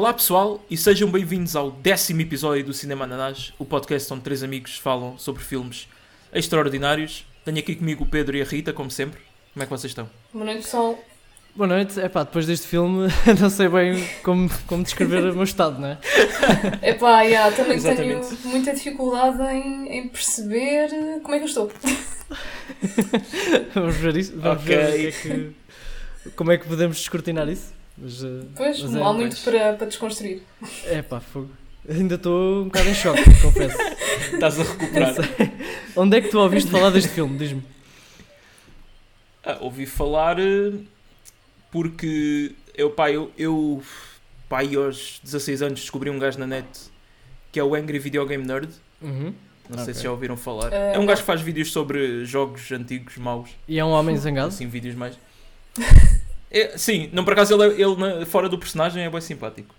Olá pessoal e sejam bem-vindos ao décimo episódio do Cinema Ananás, o podcast onde três amigos falam sobre filmes extraordinários. Tenho aqui comigo o Pedro e a Rita, como sempre. Como é que vocês estão? Boa noite, pessoal. Boa noite. Epá, depois deste filme não sei bem como, como descrever o meu estado, não é? Epá, yeah, também Exatamente. tenho muita dificuldade em, em perceber como é que eu estou. Vamos ver isso. Vamos Ok. ver o que é que- como é que podemos descortinar isso. Mas, eh, Pois, mas não é, há muito pois. para, para desconstruir. Epá, fogo. Ainda estou um bocado em choque, confesso. Estás a recuperar? Sei. Onde é que tu ouviste falar deste filme? Diz-me. Ah, ouvi falar eh, porque eu, pá, eu, eu pá, aos 16 anos descobri um gajo na net que é o Angry Video Game Nerd. Uhum. Não sei Ok. se já ouviram falar. Eh, é um gajo que faz vídeos sobre jogos antigos, maus. E é um homem zangado? Assim, vídeos mais. É, sim, não por acaso ele, é- ele fora do personagem é bem simpático.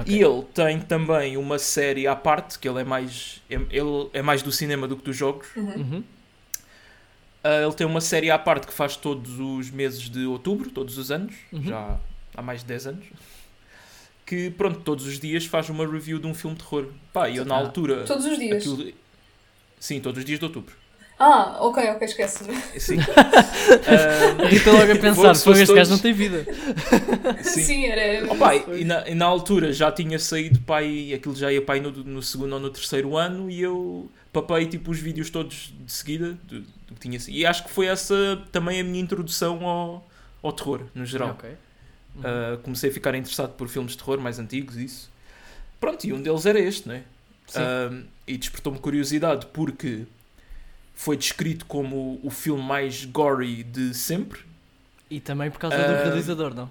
Ok. E ele tem também uma série à parte, que ele é mais. é- ele é mais do cinema do que dos jogos. Uhum. Uhum. Ah, ele tem uma série à parte que faz todos os meses de outubro, todos os anos, Uhum. já há mais de 10 anos. Que pronto, todos os dias faz uma review de um filme de terror. Pá, e eu na Ah. altura. Todos os dias. aquilo- Sim, todos os dias de outubro. Ah, ok, ok, esquece. Sim. Ah, A Rita logo a pensar, fosse este gajo não tem vida. sim. Sim, era. Opa, e, na, e na altura já tinha saído pai, aquilo já ia pai no, no segundo ou no terceiro ano e eu papei tipo os vídeos todos de seguida do, do que tinha sido. E acho que foi essa também a minha introdução ao, ao terror, no geral. Ok. Uh, comecei a ficar interessado por filmes de terror mais antigos, isso. Pronto, e um deles era este, não é? Sim. Um, e despertou-me curiosidade porque foi descrito como o filme mais gory de sempre E também por causa Ah, do realizador, não?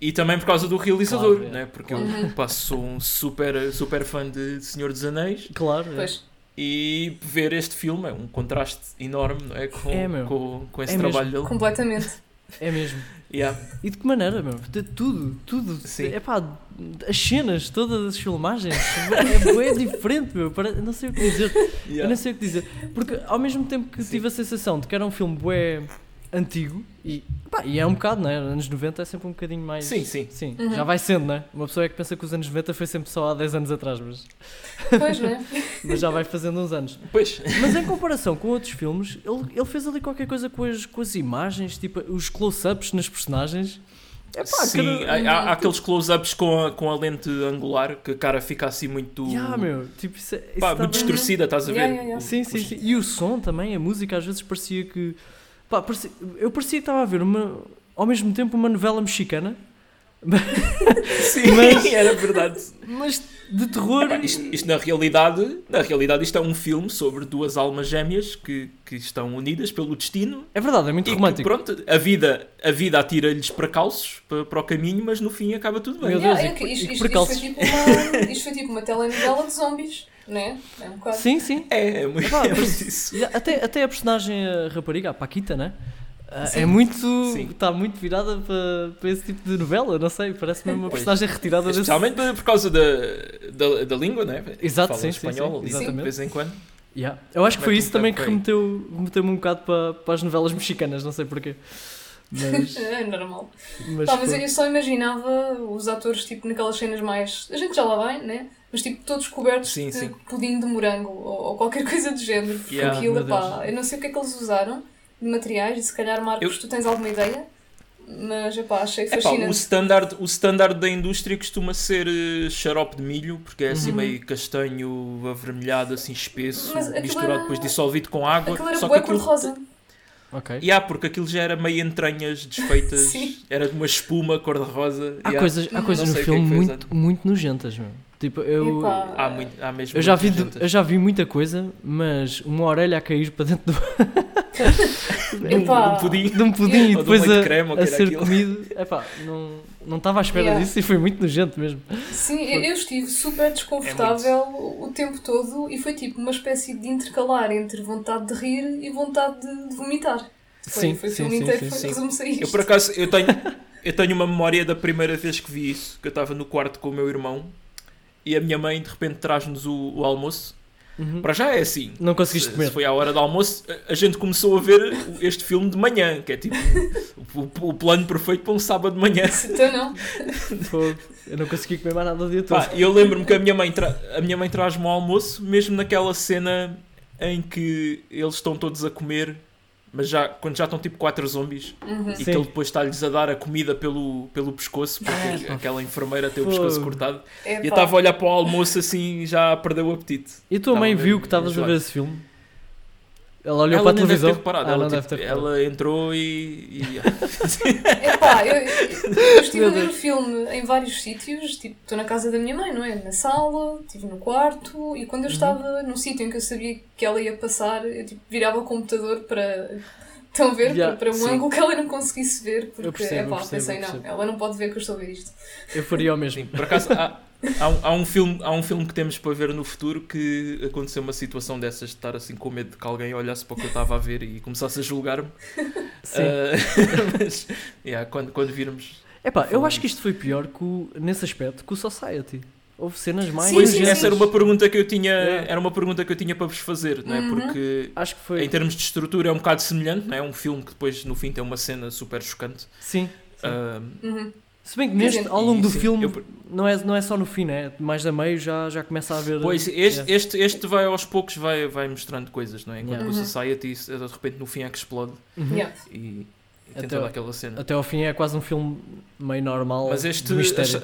e também por causa do realizador, Claro, é. né? porque eu Uhum. pá, sou um super, super fã de Senhor dos Anéis Claro. é. E ver este filme é um contraste enorme não é? com, É, meu. com, com esse É trabalho dele. Completamente. É mesmo. Yeah. E de que maneira, meu? De tudo, tudo. Sim. É pá, as cenas, todas as filmagens. É, bué diferente, meu. Não sei o que dizer. Eu Yeah. não sei o que dizer. Porque ao mesmo tempo que Sim. tive a sensação de que era um filme bué antigo, e, pá, e é um bocado, não é? Anos 90 é sempre um bocadinho mais. Sim, sim. Sim, Uhum. já vai sendo, não é? Uma pessoa é que pensa que os anos 90 foi sempre só há 10 anos atrás, mas, Pois, não é? mas já vai fazendo uns anos. Pois, Mas em comparação com outros filmes, ele, ele fez ali qualquer coisa com as, com as imagens, tipo os close-ups nas personagens. É pá, sim, cada- há, há- há aqueles close-ups com a, com a lente angular que a cara fica assim muito, Ya, meu, tipo, isso, é- isso pá, tá muito bem- distorcida, estás a ver? Yeah, yeah, yeah. Sim, sim, sim. E o som também, a música, às vezes parecia que. Pá, parecia- eu parecia que estava a ver uma, ao mesmo tempo uma novela mexicana, Sim, Mas- era verdade. mas de terror. Epá, isto, isto na realidade, na realidade isto é um filme sobre duas almas gêmeas que, que estão unidas pelo destino É verdade, é muito e que, romântico. pronto, a vida, a vida atira-lhes para calços para, para o caminho, mas no fim acaba tudo bem. Meu Yeah, Deus, é e isto, isto- isto foi tipo uma, isto foi tipo uma telenovela de zombies, não é? Um. Sim, sim. É, é muito, Epá, é muito isso. Até, até a personagem, a rapariga, a Paquita, né? Ah, Sim. É muito. Sim. Está muito virada para, para esse tipo de novela, não sei. Parece mesmo uma Pois. personagem retirada desse. Especialmente por- por causa da, da, da língua, né? Exato, sim, sim, espanhol sim, ali, exatamente. de vez em quando. Yeah. Eu acho que foi um isso também que por aí. remeteu, remeteu-me um bocado para, para as novelas mexicanas, não sei porquê. Mas. É normal. mas mas foi- eu só imaginava os atores tipo naquelas cenas mais. A gente já lá vai, né? Mas tipo todos cobertos Sim, de sim. pudim de morango ou, ou qualquer coisa do género. Porque Yeah, aquilo, pá, eu não sei o que é que eles usaram de materiais e se calhar, Marcos, Eu- tu tens alguma ideia? Mas epá, achei Epá, o, fascinante. standard, o standard da indústria costuma ser eh, xarope de milho, porque é assim Uhum. meio castanho, avermelhado, assim espesso, Mas misturado era- depois dissolvido com água. Aquilo era só que aquilo, cor-de-rosa. Ok. Yeah, porque aquilo já era meio entranhas desfeitas, era de uma espuma cor-de-rosa. Há yeah. coisas, há coisas no é filme muito, muito nojentas, meu. Tipo, eu. Há, muito, há mesmo Eu já, vi, eu já vi muita coisa, mas uma orelha a cair para dentro do, de um, Epá. de um pudim. de um pudim e um depois de a, creme, ou a ser aquilo. comido. Epá, não não estava à espera Yeah. disso e foi muito nojento mesmo. Sim, eu eu estive super desconfortável o tempo todo e foi tipo uma espécie de intercalar entre vontade de rir e vontade de, de vomitar. Foi, Sim, foi o sim, filme sim, inteiro, sim, foi sim. resume-se a isto. Eu por acaso eu tenho, eu tenho uma memória da primeira vez que vi isso, que eu estava no quarto com o meu irmão e a minha mãe de repente traz-nos o, o almoço Uhum. Para já é assim. Não conseguiste Se- comer. Se foi à hora do almoço, a- gente começou a ver este filme de manhã, que é tipo o, o plano perfeito para um sábado de manhã. Então não. Eu não consegui comer mais nada o dia todo. Pá, eu lembro-me que a minha mãe, tra a minha mãe traz-me ao almoço, mesmo naquela cena em que eles estão todos a comer, mas já, quando já estão tipo quatro zombies, Uhum. e Sim. que ele depois está-lhes a dar a comida pelo, pelo pescoço, porque pá. aquela enfermeira tem o pescoço cortado. É, E eu estava a olhar para o almoço assim já perdeu o apetite. E a tua mãe viu que estavas a ver esse filme? Ela olhou ela para a nem deve televisão? ter reparado, Ah, ela, tipo, ter reparado. ela entrou e. e- Epá, eu, eu, estive a ver o filme em vários sítios, tipo, estou na casa da minha mãe, não é? Na sala, estive no quarto, e Uhum. quando eu estava num sítio em que eu sabia que ela ia passar, eu tipo, virava o computador para. Estão a ver? Yeah, para, um sim. ângulo que ela não conseguisse ver, porque Eu percebo, eu epá, percebo, pensei, não, ela não pode ver que eu estou a ver isto. Eu faria o mesmo. Sim, por acaso há, há, um, há um filme, há um filme que temos para ver no futuro que aconteceu uma situação dessas de estar assim com medo de que alguém olhasse para o que eu estava a ver e começasse a julgar-me. Sim. Ah, mas yeah, quando, quando virmos. Epá, eu acho que isto foi pior que o- nesse aspecto que o Society. Houve cenas mais Sim, Pois sim, essa era uma pergunta que eu tinha, Yeah. era uma pergunta que eu tinha para vos fazer, não é? Uhum. Porque Acho que foi. em termos de estrutura é um bocado semelhante, não é? Um filme que depois no fim tem uma cena super chocante. Sim. sim. Ah, Uhum. Se bem que neste, ao longo do sim, filme, eu- não, é, não é só no fim, né? Mais a meio já, já começa a haver. Pois, este, Yeah. este, este vai aos poucos vai, vai mostrando coisas, não é? Enquanto Yeah. o Uhum. Society de repente no fim é que explode Uhum. Yeah. e, tem Até- toda aquela cena. Até ao fim é quase um filme meio normal. Mas este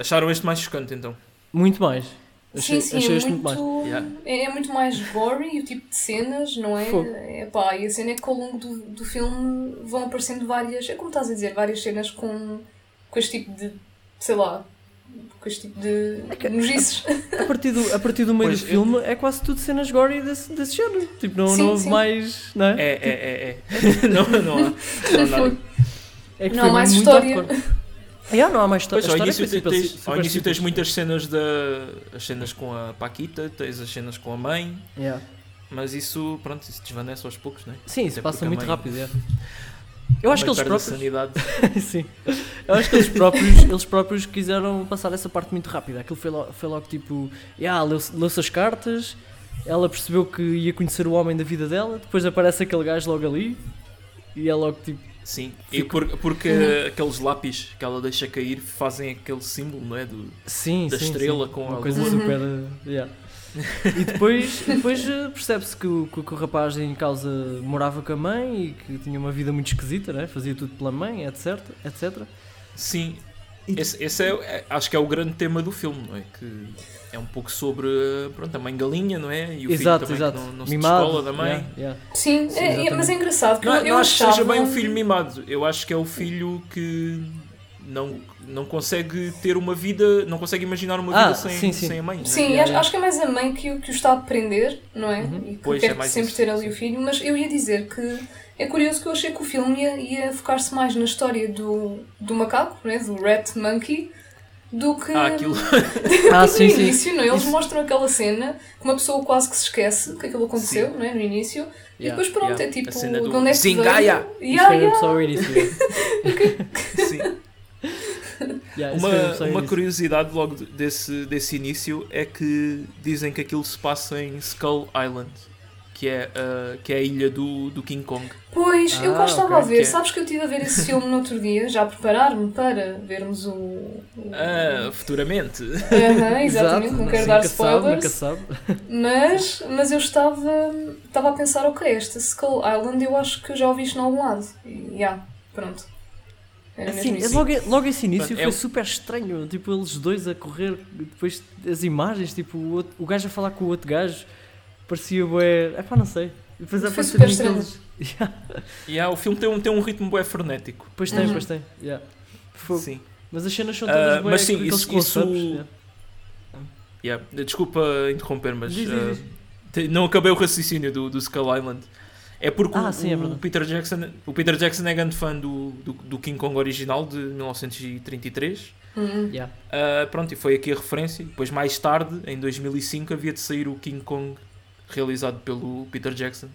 acharam este mais chocante então? Muito mais. Sim, Achei, sim, achei é muito mais. muito, Yeah. é, é muito mais gory o tipo de cenas, não é? Fogo. é pá, e a cena é que ao longo do, do filme vão aparecendo várias, é como estás a dizer, várias cenas com, com este tipo de, sei lá, com este tipo de que- nojices. A partir do, a partir do meio Pois, do eu- filme é quase tudo cenas gory desse, desse género. Tipo, não, Sim, não houve sim. mais. Não é? É, é, é, é. não, não há. Não há. É que Não mais história. hardcore. Yeah, não há mais Pois, história. ao início, é tens, super ao início tens muitas cenas da as cenas com a Paquita, tens as cenas com a mãe, Yeah. mas isso, pronto, isso desvanece aos poucos, não é? Sim, isso passa muito mãe- rápido. é. Eu acho que eles próprios. sanidade. Sim. Eu acho que eles próprios, eles próprios quiseram passar essa parte muito rápida. Aquilo foi logo, foi logo tipo, yeah, leu-se leu-se as cartas, ela percebeu que ia conhecer o homem da vida dela, depois aparece aquele gajo logo ali e é logo tipo, Sim, e por- porque Uhum. aqueles lápis que ela deixa cair fazem aquele símbolo, não é? Do, sim, da sim, estrela sim. com uma a coisa lua. super. uh, yeah. e depois, depois uh, percebe-se que, o- que, o- que o rapaz em causa morava com a mãe e que tinha uma vida muito esquisita, né? fazia tudo pela mãe, etc. etc. Sim, esse, esse é, é- acho que é o grande tema do filme, não é? Que é um pouco sobre pronto, a mãe galinha, não é? E o exato, filho também exato. não, não se Mimado. descola da mãe. yeah, yeah. Sim, Sim, é- é- mas é engraçado, Não, eu não acho que seja bem um filho mimado. Eu acho que é o filho que não, não consegue ter uma vida, não consegue imaginar uma Ah, vida sem, sim, sim. sem a mãe. é? Sim, acho, acho que é mais a mãe que, o- que o está a prender, não é? Uhum. E que Pois, quer é mais sempre isso, ter ali sim. o filho, mas eu ia dizer que é curioso que eu achei que o filme ia, ia focar-se mais na história do, do macaco, não é? do Rat Monkey, do que, Ah, aquilo. Ah, no sim, sim. início, não é? Eles Isso- mostram aquela cena que uma pessoa quase que se esquece que aquilo aconteceu, não é? No início. E Yeah, depois pronto, yeah. é tipo, A cena do de onde é que? Isso Yeah, yeah. só o início. yeah. Sim. Yeah, Uma, uma curiosidade logo de- desse, desse início é que dizem que aquilo se passa em Skull Island, que é, a que é a ilha do, do King Kong. Pois, eu Ah, cá estava ok, a ver, que é- sabes que eu estive a ver esse filme no outro dia, já a preparar-me para vermos o. o- Ah, futuramente. Aham, exatamente, não Exato, quero sim, dar nunca sabe, spoilers. sabe. Mas, mas eu estava, estava a pensar, ok, esta Skull Island eu acho que eu já ouvi isto em algum lado. E já, pronto. Era Assim, isso. logo, logo esse início Pronto, foi é super estranho. Tipo, eles dois a correr, depois as imagens, tipo, o, outro- o gajo a falar com o outro gajo, parecia bué. É pá, não sei. Depois Foi super aqueles. Yeah. Yeah, o filme tem um, tem um ritmo bué frenético. Pois tem, Uhum. pois tem. Yeah. Fogo. Sim. Mas as cenas são todas bué, mas sim, aqueles isso- close-ups, isso- yeah. Yeah. Desculpa interromper, mas Diz, diz, ah, diz. não acabei o raciocínio do, do Skull Island. É porque Ah, o, sim, é o. Peter Jackson, o Peter Jackson é grande fã do, do, do King Kong original de 1933. Uhum. Yeah. Ah, pronto, e foi aqui a referência. Depois, mais tarde, em 2005, havia de sair o King Kong realizado pelo Peter Jackson.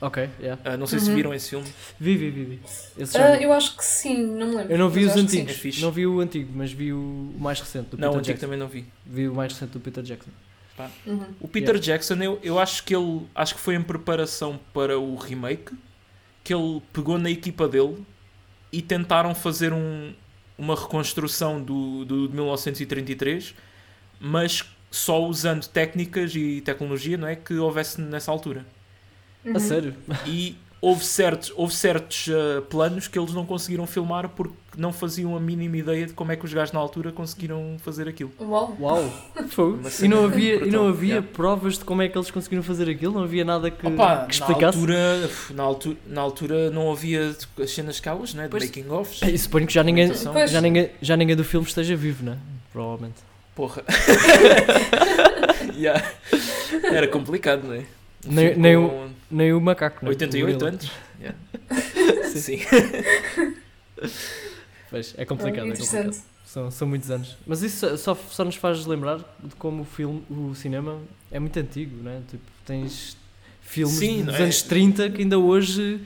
Ok, yeah. Ah, não sei se Uhum. viram esse filme. Vi, vi, vi. vi. Vi. eu acho que sim, não me lembro. Eu não vi os antigos. É não vi o antigo, mas vi o mais recente do não, o Peter antigo Jackson. também não vi. Vi o mais recente do Peter Jackson. Uhum. O Peter Yeah. Jackson, eu, eu acho que ele acho que foi em preparação para o remake que ele pegou na equipa dele e tentaram fazer um, uma reconstrução do, do de 1933, mas só usando técnicas e tecnologia não é, que houvesse nessa altura. Uhum. A sério? E houve certos, houve certos ah, planos que eles não conseguiram filmar porque não faziam a mínima ideia de como é que os gajos na altura conseguiram fazer aquilo. Uau. Uau! E não havia, e não havia Yeah. provas de como é que eles conseguiram fazer aquilo? Não havia nada que, Opa, que na explicasse? altura, na, altura, na altura não havia as cenas calas, né? De Pois. making offs. E suponho que já ninguém, Pois. já, ninguém, já ninguém do filme esteja vivo, né? Provavelmente. Porra. Yeah. Era complicado, não é? Nem- nem com Nem o macaco, né? 88 O anos. Yeah. Sim. Pois, é complicado, Ah, é complicado. São, são muitos anos. Mas isso só, só nos faz lembrar de como o filme, o cinema é muito antigo, né? Tipo, tens filmes Sim, dos não é? anos 30 que ainda hoje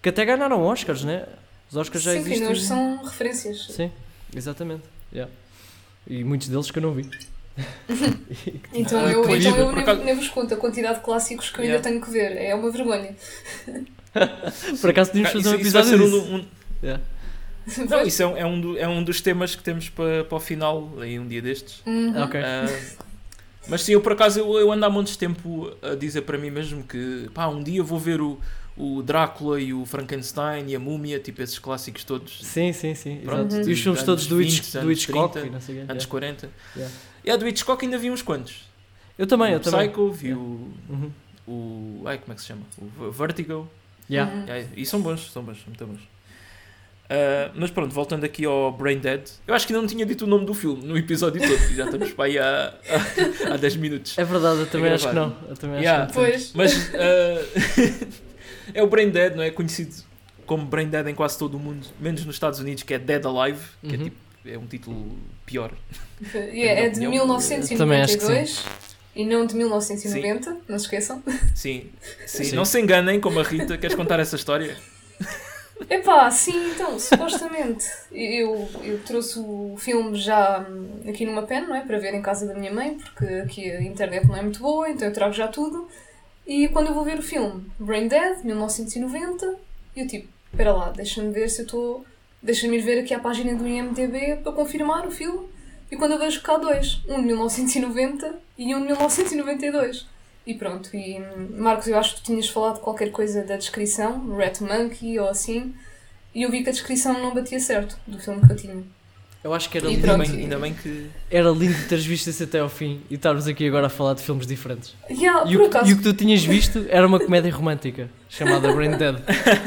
que até ganharam Oscars, né? Os Oscars já Sim, existem. ainda hoje são referências. Sim, exatamente. Yeah. E muitos deles que eu não vi. Então Ah, eu, pois, então eu nem, acaso- nem vos conto a quantidade de clássicos que eu ainda Yeah. tenho que ver. É uma vergonha. Por acaso tínhamos Ah, fazer um episódio ser um- disso. um- Yeah. Não, isso é um, é, um do- é um dos temas que temos para, para o final, aí um dia destes. Uhum. Ah, ok. Ah, mas sim, eu por acaso eu, eu ando há montes de tempo a dizer para mim mesmo que pá, um dia vou ver o, o Drácula e o Frankenstein e a Múmia, tipo esses clássicos todos, Sim, sim, sim. Pronto, exato. E os filmes todos do, 20, Hitch, do anos Hitchcock 30, não sei o quê. anos Yeah. 40. Yeah. E a do Hitchcock ainda vi uns quantos. Eu também, eu o também. Psycho, vi Yeah. o, Uhum. o. Ai, como é que se chama? O Vertigo. Yeah. Uhum. Yeah, e são bons, são bons, muito bons. Ah, mas pronto, voltando aqui ao Brain Dead, eu acho que ainda não tinha dito o nome do filme no episódio todo, e já estamos para aí há, há, há 10 minutos. É verdade, eu também acho que não. Eu também Yeah. acho que não. Pois. Mas ah, é o Brain Dead, não é? Conhecido como Brain Dead em quase todo o mundo, menos nos Estados Unidos, que é Dead Alive, que é, Uhum. tipo, é um título pior. É, é de Opinião. Também acho que 1992 e não de 1990, não se esqueçam. Sim, sim. Sim. não se enganem como a Rita, queres contar essa história? Epá, sim, então, supostamente eu, eu trouxe o filme já hum, aqui numa pen, não é? Para ver em casa da minha mãe, porque aqui a internet não é muito boa, então eu trago já tudo. E quando eu vou ver o filme Brain Dead, 1990, eu tipo, espera lá, deixa-me ver se eu estou. Deixa-me ir ver aqui a página do IMDB para confirmar o filme. E quando eu vejo cá dois, um de 1990 e um de 1992. E pronto, e Marcos, eu acho que tu tinhas falado qualquer coisa da descrição, Rat Monkey ou assim, e eu vi que a descrição não batia certo do filme que eu tinha. Eu acho que era E lindo, Ainda pronto. bem, ainda bem que. era lindo teres visto isso até ao fim e estarmos aqui agora a falar de filmes diferentes. Yeah, E o, que- acaso, e o que tu tinhas visto era uma comédia romântica chamada Brain Dead.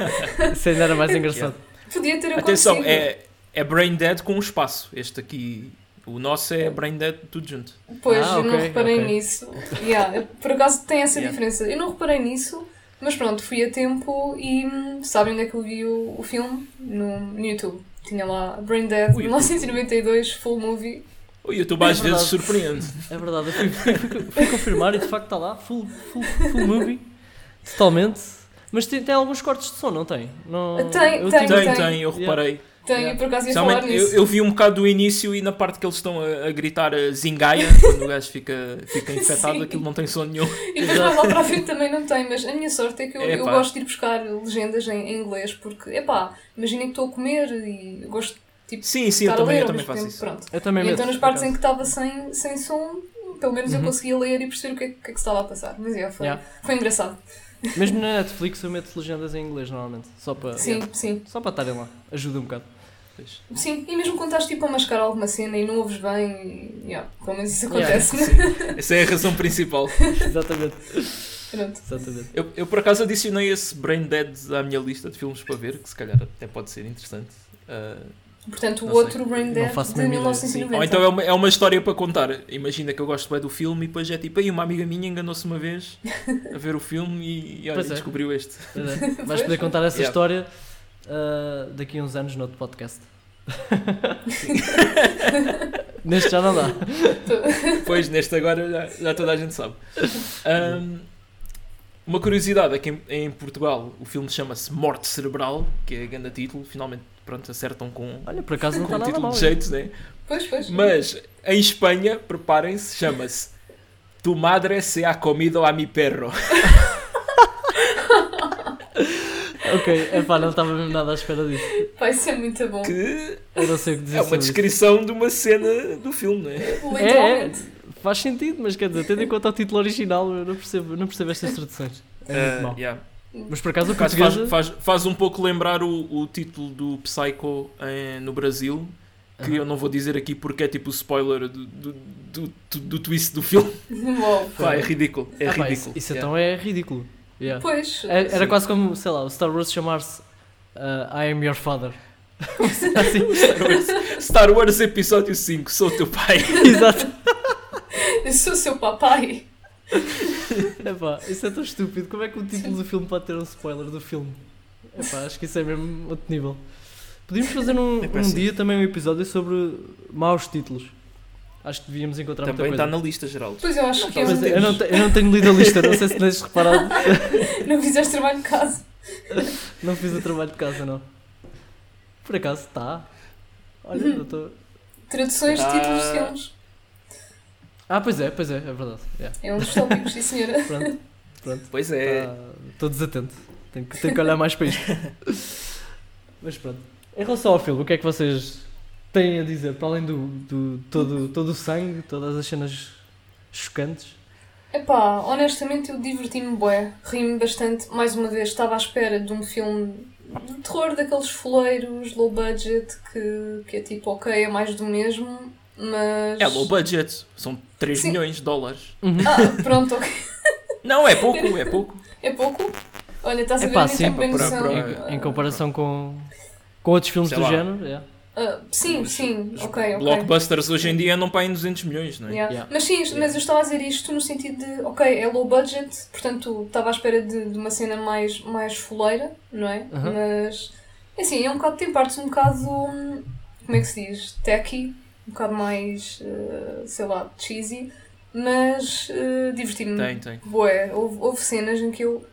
Isso ainda era mais engraçado. Podia ter Atenção, acontecido. é, é Brain Dead com um espaço. Este aqui, o nosso é Brain Dead tudo junto. Pois, Ah, eu não ok, reparei ok. nisso. Yeah, por acaso tem essa Yeah. diferença. Eu não reparei nisso, mas pronto, fui a tempo e hum, sabem onde é que eu vi o, o filme? No, no YouTube. Tinha lá Brain Dead, O YouTube. 1992, full movie. O YouTube às É vezes surpreende. É verdade, eu fui, fui- fui- fui confirmar e de facto está lá, full, full, full movie, totalmente. Mas tem, tem alguns cortes de som, não tem? Não, Tem, eu tem, Tem, tem. tem, eu reparei. Tenho, Yeah. por acaso ia falar Especialmente, eu, nisso. eu vi um bocado do início e na parte que eles estão a, a gritar a zingaia, quando o gajo fica, fica infectado, Sim. aquilo não tem som nenhum. E depois mais lá para a frente também não tem, mas a minha sorte é que eu, eu gosto de ir buscar legendas em, em inglês, porque, epá, imaginem que estou a comer e eu gosto de Sim, sim, eu estar a também, eu também mesmo faço isso. pronto. Eu também E meto, então nas partes em que estava sem, sem som, pelo menos eu Uhum. conseguia ler e perceber o que é, que, é que se estava a passar. Mas é, foi, Yeah. foi engraçado. Mesmo na Netflix eu meto legendas em inglês normalmente, só para Sim, sim. só para estarem lá, ajuda um bocado. Pois. Sim, e mesmo quando estás tipo a mascar alguma cena e não ouves bem, e, yeah, pelo menos isso Yeah. acontece. Sim, essa é a razão principal. Exatamente, Pronto. exatamente. Eu, eu por acaso adicionei esse Brain Dead à minha lista de filmes para ver, que se calhar até pode ser interessante. Ah, Portanto, o Não sei. outro Brain Não Dead de a mínima ideia. sim. 1990. Ou então é uma, é uma história para contar. Imagina que eu gosto bem do filme e depois é tipo, aí uma amiga minha enganou-se uma vez a ver o filme e, e olha, é. descobriu este. É. Vais poder contar essa Yeah. história ah, daqui a uns anos no outro podcast. Neste já não dá. Pois, neste agora já, já toda a gente sabe. Ahm, uma curiosidade é que em, em Portugal o filme chama-se Morte Cerebral, que é grande título, finalmente pronto, acertam com, Olha, por acaso não com está o nada título mal. de jeito, né? Pois, pois. Mas em Espanha, preparem-se, chama-se Tu madre se ha comido a mi perro. Ok, epá, não estava mesmo nada à espera disso. Vai ser muito bom. Que Eu não sei o que dizer é uma sobre isso. descrição de uma cena do filme, não é? É, é, faz sentido, mas quer dizer, tendo em conta o título original, eu não percebo, não percebo estas traduções. É muito Ah, mau. yeah. Mas por acaso o Faz, português... faz, faz, faz um pouco lembrar o, o título do Psycho em- no Brasil, que Aham. eu não vou dizer aqui porque é tipo o spoiler do, do, do, do- do twist do filme. Pá, é ridículo. É Ah, pá, ridículo. isso, isso yeah. então é ridículo. Yeah. Pois. É- Era Sim. quase como, sei lá, o Star Wars chamar-se uh, I am your father. assim, Star Wars, Star Wars Episódio 5, sou teu pai. exato. Eu sou seu papai. Epá, isso é tão estúpido. Como é que o título do filme pode ter um spoiler do filme? Epá, acho que isso é mesmo outro nível. Podíamos fazer um, Epá, um dia também um episódio sobre maus títulos. Acho que devíamos encontrar Também muita está na lista, Geraldo. Pois eu acho que é Mas um... Mas eu não, te- eu não tenho lido a lista, não sei se tens reparado. não fizeste trabalho de casa. Não fiz o trabalho de casa, não. Por acaso está. Olha, eu estou. Traduções de Ah. títulos de filmes. Ah, pois é, pois é, é verdade. Yeah. É um dos tópicos, sim senhora. Pronto, pronto. Pois é. Estou desatento. Tenho que, tenho que olhar mais para isto. Mas pronto. Em relação ao filme, o que é que vocês têm a dizer? Para além do, do todo, todo o sangue, todas as cenas chocantes. Epá, honestamente eu diverti-me bué, ri-me bastante. Mais uma vez, estava à espera de um filme de terror daqueles foleiros, low budget, que, que é tipo, ok, é mais do mesmo, mas... É low budget. São 3 Sim. milhões de dólares. Ah, pronto, ok. Não, é pouco, é pouco. É pouco? Olha, estás a ver, sim, bem para- noção. para- Em, em comparação com, com outros filmes Sei do lá. género. yeah. Ah, sim, Os- sim, os ok, ok. Blockbusters hoje em dia não paem 200 milhões, não é? Yeah. Yeah. Mas sim, mas eu estava a dizer isto no sentido de, ok, é low budget, portanto estava à espera de, de uma cena mais, mais foleira, não é? Aham. Mas, assim, é um bocado, tem partes um bocado, hum, como é que se diz? Tacky, um bocado mais, eh, sei lá, cheesy, mas eh, diverti-me. Tem, tem. Bué, houve, houve cenas em que eu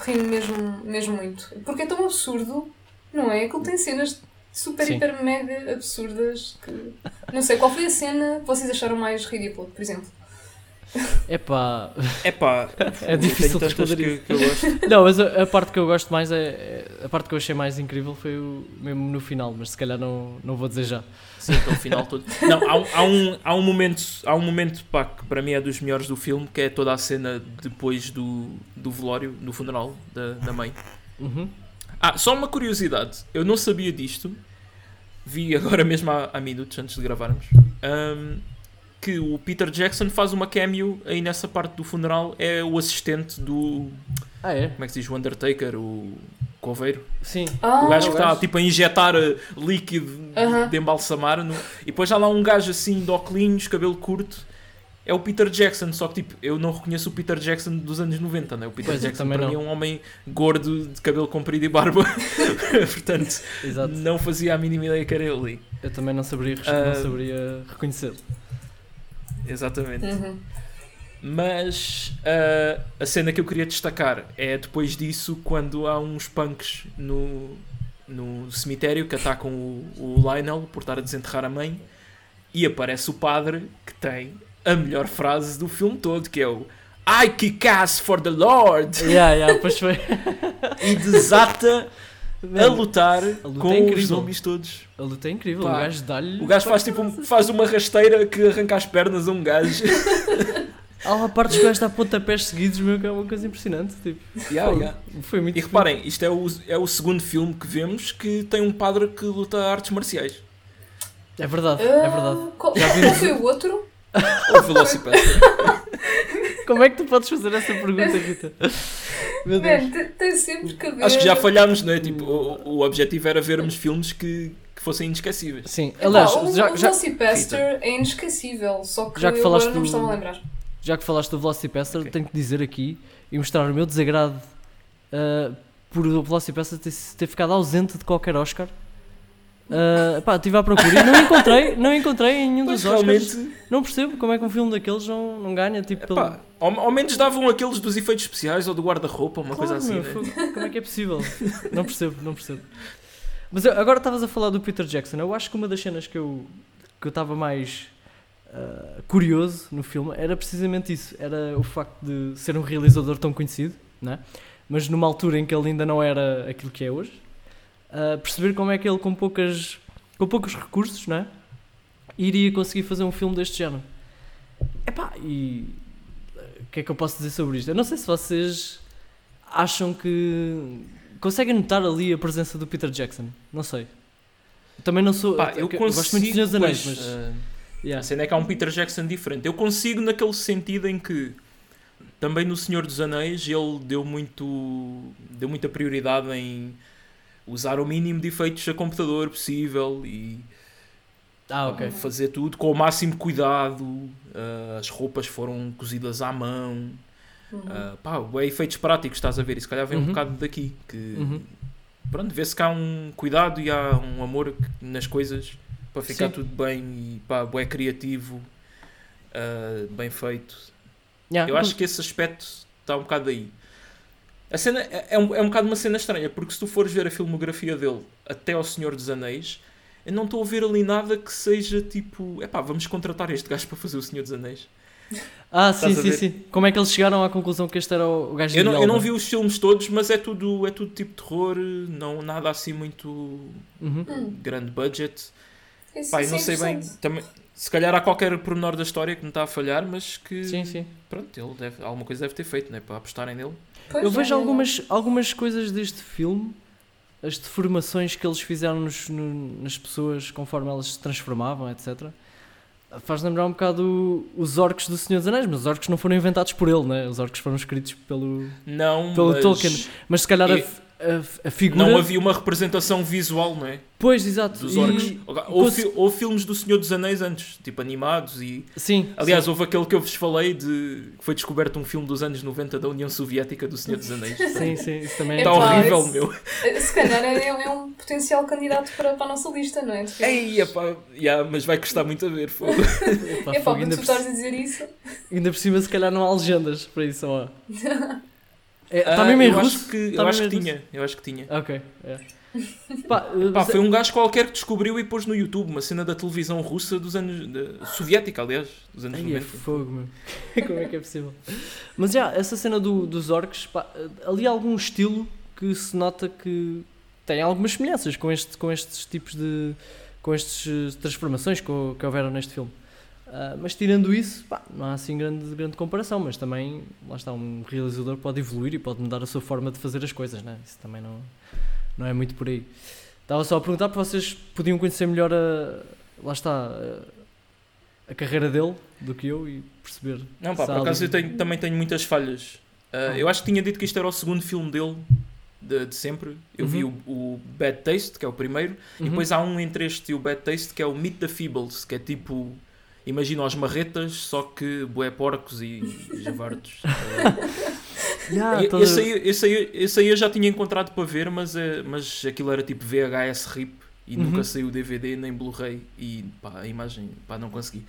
ri-me mesmo, mesmo muito. Porque é tão absurdo, não é? Aquilo tem cenas super, Sim. hiper, mega absurdas que... Não sei, qual foi a cena que vocês acharam mais ridícula, por exemplo? Epá, É pá, É difícil tenho tantas responder que, que eu gosto. Não, mas a, a parte que eu gosto mais é, é- A parte que eu achei mais incrível foi o, mesmo no final, mas se calhar não, não vou dizer já. Sim, então o final todo. Não, há um, há um, há um momento, há um momento pá, que para mim é dos melhores do filme, que é toda a cena depois do, do velório, do funeral da, da mãe. Uhum. Ah, só uma curiosidade. Eu não sabia disto. Vi agora mesmo há, há minutos antes de gravarmos. ahm, que o Peter Jackson faz uma cameo aí nessa parte do funeral. É o assistente do. Ah, é? Como é que se diz? O Undertaker, o Coveiro. Sim. Ah, O gajo que está tipo a injetar eh, líquido Aham. de embalsamar. No... E depois há lá um gajo assim de óculos, cabelo curto. É o Peter Jackson, só que tipo, eu não reconheço o Peter Jackson dos anos 90, né? O Peter Pois, Jackson também para mim não. é um homem gordo, de cabelo comprido e barba. Portanto, Exato. não fazia a mínima ideia que era ele. Eu também não saberia, Ah. não saberia reconhecer. Exatamente. Uhum. Mas ah, a cena que eu queria destacar é depois disso, quando há uns punks no, no cemitério que atacam o, o Lionel por estar a desenterrar a mãe e aparece o padre que tem a melhor frase do filme todo, que é o I kick ass for the Lord Yeah, yeah, pois foi. e desata a lutar luta com é os zombies todos. A luta é incrível, Pá, o gajo dá-lhe. O gajo faz tipo faz uma rasteira que arranca as pernas a um gajo. Há lá partes que o gajo dá pontapés seguidos, meu, que é uma coisa impressionante. Tipo, Yeah, Fogo. yeah. Foi muito E reparem, isto é o, é o segundo filme que vemos que tem um padre que luta artes marciais. É verdade, é verdade. Ah, Qual, Já qual vimos- foi o outro? Ou Velocipastor. Como é que tu podes fazer essa pergunta, Rita? Meu Deus. Man, te- tem sempre que haver. Acho que já falhámos, não é? Tipo, o, o objetivo era vermos filmes que, que fossem inesquecíveis. Sim, aliás, o, já, o já, Velocipaster é inesquecível, só que Já que eu falaste agora não me estava a lembrar. Já que falaste do Velocipaster, Ok. tenho que dizer aqui e mostrar o meu desagrado ah, por o Velocipaster ter, ter ficado ausente de qualquer Oscar. Ah, pá, estive à procura e não encontrei, não encontrei em nenhum Mas dos Oscars. realmente, Não percebo como é que um filme daqueles não, não ganha. Tipo, pelo- epá, ao, ao menos davam aqueles dos efeitos especiais ou do guarda-roupa, uma Claro, coisa assim, né? Como é que é possível? não percebo, não percebo. Mas eu- agora estavas a falar do Peter Jackson. Eu acho que uma das cenas que eu que eu estava mais uh, curioso no filme era precisamente isso. Era o facto de ser um realizador tão conhecido, né? mas numa altura em que ele ainda não era aquilo que é hoje. Uh, perceber como é que ele, com, poucas, com poucos recursos, né? iria conseguir fazer um filme deste género. Epá, e o que é que eu posso dizer sobre isto? Eu não sei se vocês acham que conseguem notar ali a presença do Peter Jackson. Não sei. Também não sou. Pá, eu, eu consigo, gosto muito dos Anéis, pois, mas. uh, yeah. A cena é que há um Peter Jackson diferente. Eu consigo naquele sentido em que também no Senhor dos Anéis ele deu muito deu muita prioridade em usar o mínimo de efeitos a computador possível e Ah, ok. fazer tudo com o máximo cuidado. Uh, as roupas foram cozidas à mão. Uhum. Uh, pá, é efeitos práticos, estás a ver? E se calhar vem um Uhum. bocado daqui. Que, Uhum. Pronto, vê-se que há um cuidado e há um amor nas coisas para ficar Sim. tudo bem e pá, é criativo, uh, bem feito. Yeah, Eu acho que esse aspecto está um bocado aí. A cena é, é um, é um bocado uma cena estranha, porque se tu fores ver a filmografia dele até ao Senhor dos Anéis, eu não estou a ver ali nada que seja tipo, epá, vamos contratar este gajo para fazer o Senhor dos Anéis. Ah, sim, Estás sim, ver? sim. Como é que eles chegaram à conclusão que este era o gajo Eu não, eu não é? vi os filmes todos, mas é tudo, é tudo tipo terror, não, nada assim muito Uhum. Hum. grande budget. Eu isso não é sei bem, também, se calhar há qualquer pormenor da história que me está a falhar, mas que Sim, sim. pronto, ele deve, alguma coisa deve ter feito, né, para apostarem nele. Pois, Eu é, vejo é, é. algumas, algumas coisas deste filme, as deformações que eles fizeram nos- no- nas pessoas conforme elas se transformavam, etc. Faz lembrar um bocado os orcs do Senhor dos Anéis, mas os orcs não foram inventados por ele, né? Os orcs foram escritos pelo. Não, Pelo mas Tolkien. Mas se calhar a, a, a figura. não havia uma representação visual, não é? Pois, exato. Dos orcs. e Houve, cons- fi- houve filmes do Senhor dos Anéis antes, tipo animados e. Sim. Aliás, sim. houve aquele que eu vos falei de que foi descoberto um filme dos anos 90 da União Soviética do Senhor dos Anéis. Sim, sim, isso também Está Epá, horrível, esse- meu. Eh, Se calhar é, é um potencial candidato para, para a nossa lista, não é? De filmes. Ei, epá, yeah, mas vai custar muito a ver. fogo. Epá, Epá, fogo, quando ainda, tu por, estás a dizer isso. ainda por cima, se calhar não há legendas para isso. ó. É, Ah, Está mesmo em eu russo? acho que, Tá eu acho que em tinha. Eu acho que tinha. Ok, é. Pá, Pá, mas- foi um gajo qualquer que descobriu e pôs no YouTube uma cena da televisão russa dos anos. da- soviética, aliás, dos anos Ai, é 90. fogo, meu. Como é que é possível? Mas já, essa cena do- dos orcs, pá, ali há algum estilo que se nota que tem algumas semelhanças com, este, com estes tipos de. com estas transformações que, que houveram neste filme. Ah, mas tirando isso, pá, não há assim grande, grande comparação, mas também, lá está, um realizador pode evoluir e pode mudar a sua forma de fazer as coisas, né? Isso também não, não é muito por aí. Estava só a perguntar para vocês podiam conhecer melhor a. lá está. a- a carreira dele do que eu e perceber. Não, pá, por acaso eu ali- tenho- também tenho muitas falhas. Ah. eu acho que tinha dito que isto era o segundo filme dele de, de sempre. Eu vi o, Uhum. o Bad Taste, que é o primeiro, e Uhum. depois há um entre este e o Bad Taste que é o Meet the Feebles, que é tipo. Imagina os marretas, só que bué porcos e javardos. Yeah, E- toda- esse, aí, esse, aí, esse aí eu já tinha encontrado para ver, mas, é- mas aquilo era tipo VHS RIP e Uhum. nunca saiu DVD nem Blu-ray e pá, a imagem pá, não consegui.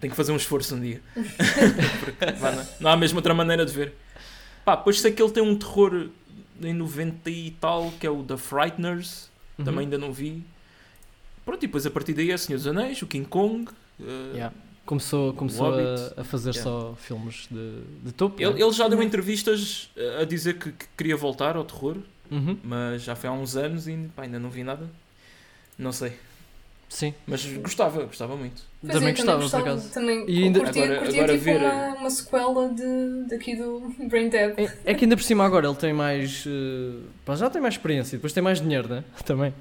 Tenho que fazer um esforço um dia. Porque, pá, não, não há mesmo outra maneira de ver. Pá, depois sei que ele tem um terror em 90 e tal, que é o The Frighteners, Uhum. também ainda não vi. Pronto, e depois a partir daí é Senhor dos Anéis, o King Kong. Uh, Yeah. Começou, começou a, a fazer Yeah. só filmes de, de topo. Ele, né? ele já deu entrevistas uh, a dizer que, que queria voltar ao terror, Uhum. mas já foi há uns anos e pá, ainda não vi nada. Não sei. Sim, Mas gostava, gostava muito. Pois também é, gostava, por acaso. Também E ainda- curtia, Agora- curtia agora tipo ver- uma, uma sequela de, daqui do Brain Dead. É, é que ainda por cima agora ele tem mais. eh, pá, já tem mais experiência e depois tem mais dinheiro, né? Também.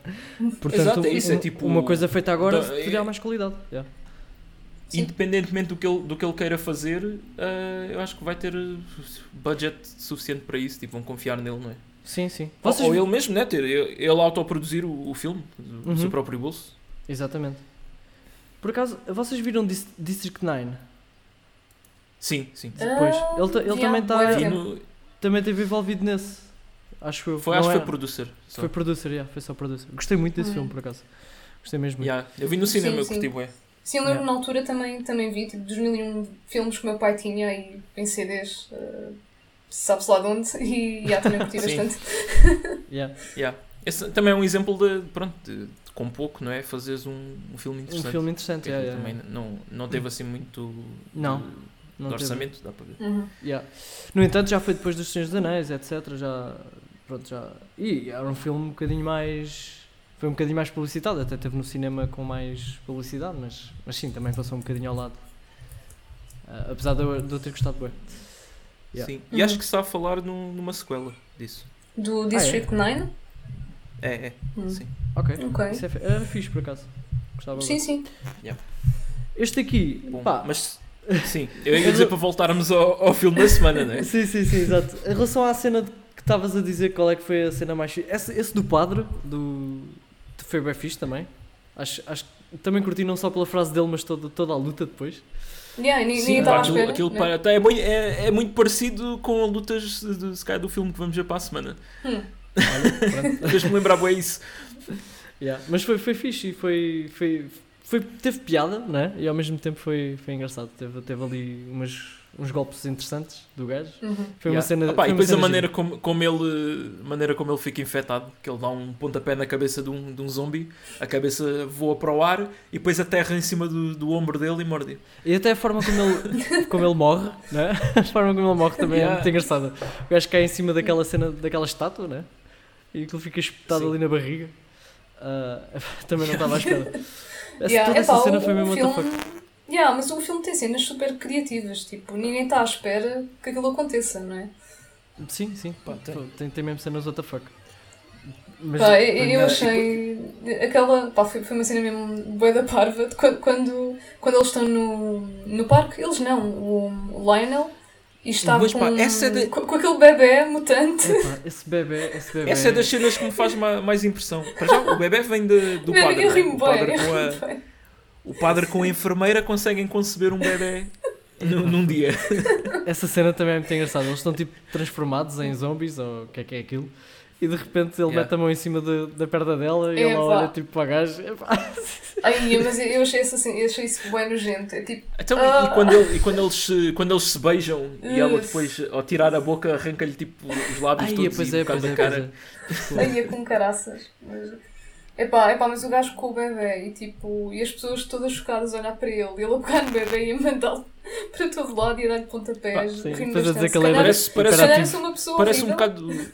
Portanto, Exato, é isso, é um- tipo- uma coisa feita agora da- teria é- mais qualidade. yeah. Sim. Independentemente do que ele, do que ele queira fazer, uh, eu acho que vai ter uh, budget suficiente para isso. Tipo, vão confiar nele, não é? Sim, sim. Ou- Vocês... Ou ele mesmo, né? Ter, ele autoproduzir o, o filme do Uhum. seu próprio bolso. Exatamente. Por acaso, vocês viram Dis- District 9? Sim, sim. Pois, Ah, ele ele yeah, também tá- É. Tempo. no- Também esteve envolvido nesse. Acho eu. foi, Não acho que é? foi producer. só. Foi producer, yeah, foi só producer. Gostei muito desse Hum. filme, por acaso. Gostei mesmo. Yeah, Eu vi no cinema, Sim, eu sim. curti bué. Sim, eu lembro Yeah. na altura também, também vi, tipo, dos mil e um filmes que o meu pai tinha aí em CDs, eh, sabe-se lá de onde, e já também curti bastante. Yeah. Yeah. Esse também é um exemplo de, pronto, de, de com pouco, não é? Fazeres um, um filme Um interessante. filme interessante, yeah, yeah, também não, não teve assim muito Não, de, não de teve. orçamento, dá para ver. Uhum. Yeah. No entanto, já foi depois dos Senhores dos Anéis, etc. Já. Pronto, já. E era um filme um bocadinho mais. Foi um bocadinho mais publicitado, até teve no cinema com mais publicidade, mas, mas sim, também passou um bocadinho ao lado. Ah, apesar de eu, de eu ter gostado bem. Yeah. Sim. E Uhum. acho que se está a falar num- numa sequela disso. Do District 9? É, é, Hum. sim. Ok. Ok. Isso é, fixe por acaso. Gostava Sim, bem. sim. Este aqui, Bom, pá. mas sim, eu ia dizer para voltarmos ao, ao filme da semana, não é? Sim, sim, sim, exato. Em relação à cena de- que estavas a dizer, qual é que foi a cena mais fixe? Esse, esse do padre, do, foi bem fixe também. Acho, acho que também curti não só pela frase dele, mas toda, toda a luta depois. Yeah, Sim, estava aquilo, aquilo né? para- até é, muito, é, é muito parecido com as lutas se calhar, do filme que vamos ver para a semana. Hum. Deixa-me lembrar bem isso. Yeah. Mas foi, foi fixe e foi, foi, foi, teve piada, né? E ao mesmo tempo foi, foi engraçado. Teve, teve ali umas, uns golpes interessantes do gajo. Uhum. Foi uma Yeah. cena. Opa, foi e uma depois a cena maneira gira. como, como ele, a maneira como ele fica infectado, que ele dá um pontapé na cabeça de um, de um zombie, a cabeça voa para o ar e depois aterra em cima do, do ombro dele e morde. E até a forma como ele, como ele morre, né? A forma como ele morre também Yeah. é muito engraçada. O gajo cai em cima daquela cena, daquela estátua, né? E aquilo fica espetado Sim. ali na barriga. Ah, também não estava à espera. Essa, Yeah, toda epá, essa cena o- foi mesmo what filme- fuck. Yeah, mas o filme tem cenas super criativas, tipo, ninguém está à espera que aquilo aconteça, não é? Sim, sim, pá, Tem. tem. Tem, mesmo cenas what the fuck. Mas, Pá, eu, mim- achei aquela, pá, foi, foi uma cena mesmo bué da parva, de quando, quando, quando eles estão no, no parque, eles não, o, Lionel, e está Mas, com, pá, é de- com, com aquele bebê mutante. Epá, esse bebê, esse bebê. Essa é das cenas que me faz ma- mais impressão. Para já, o bebê vem de- do Mano, padre. eu rimo bem, padre eu rimo bem. O padre com a enfermeira conseguem conceber um bebê num, num dia. Essa cena também é muito engraçada. Eles estão tipo transformados em zombies, ou o que é que é aquilo, e de repente ele Yeah. mete a mão em cima de- da perna dela e ela olha tipo para a gaja. Epá. Ai, mas eu achei isso, assim, eu achei isso bué nojento, é tipo, Então, e- Ah. e, quando, ele- e quando, eles, se- quando eles se beijam e ela depois, ao tirar a boca, arranca-lhe tipo os lábios Ai, todos e um é, pois é, da cara. é. Aí é com caraças. Mas... Epá, epá, mas o gajo com o bebê e tipo, e as pessoas todas chocadas a olhar para ele, e ele a pegar no bebê e a mandá-lo para todo lado e a dar-lhe pontapés. rindo a dizer bastante. que ele é Parece, parece, hiperativo. sou uma pessoa parece um horrível. bocado.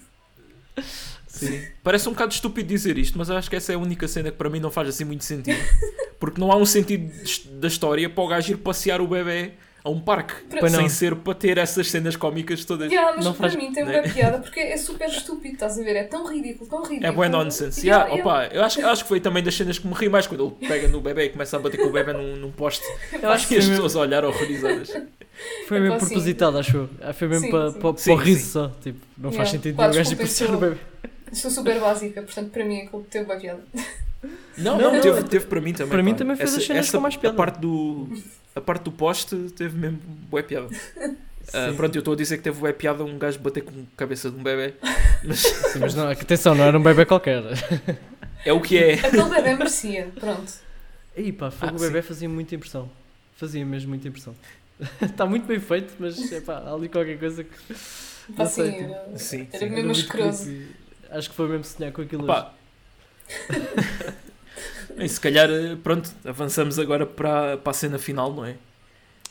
Sim. Parece um bocado estúpido dizer isto, mas acho que essa é a única cena que para mim não faz assim muito sentido. Porque não há um sentido da história para o gajo ir passear o bebê a um parque. Não. Sem ser para ter essas cenas cómicas todas. Yeah, mas Não para faz- mim tem né? uma piada porque é super estúpido, estás a ver? É tão ridículo, tão ridículo. É bom nonsense. Yeah, Yeah, opa, eu acho, eu acho que foi também das cenas que me ri mais quando ele pega no bebê e começa a bater com o bebê num, num poste. Eu acho que as mesmo, pessoas a olhar horrorizadas. foi mesmo Epá, sim. propositado, acho eu. Ah, Foi mesmo para, para, para o riso sim. só. Tipo, não faz Yeah. sentido nenhum o gajo ir desculpem, passear o sou- bebê. Sou super básica, portanto para mim aquilo teve uma piada. Não, Não, não, não, teve, teve para mim também. para mim pá. também das essa, cenas essa, com mais piada. A parte do, a parte do poste teve mesmo bué piada. Sim. pronto, eu estou a dizer que teve bué piada um gajo bater com a cabeça de um bebê. Mas Sim, mas não, atenção, não era um bebê qualquer. é o que é. Aquele bebê merecia, pronto. Aí pá, Ah, o bebê fazia muita impressão. Fazia mesmo muita impressão. Está muito bem feito, mas epá, há ali qualquer coisa que. Pá, Não sei, assim, tipo, era, Sim, era sim. mesmo creepy. Acho que foi mesmo sonhar com aquilo. Pá. E se calhar, eh, pronto, avançamos agora para, para a cena final, não é?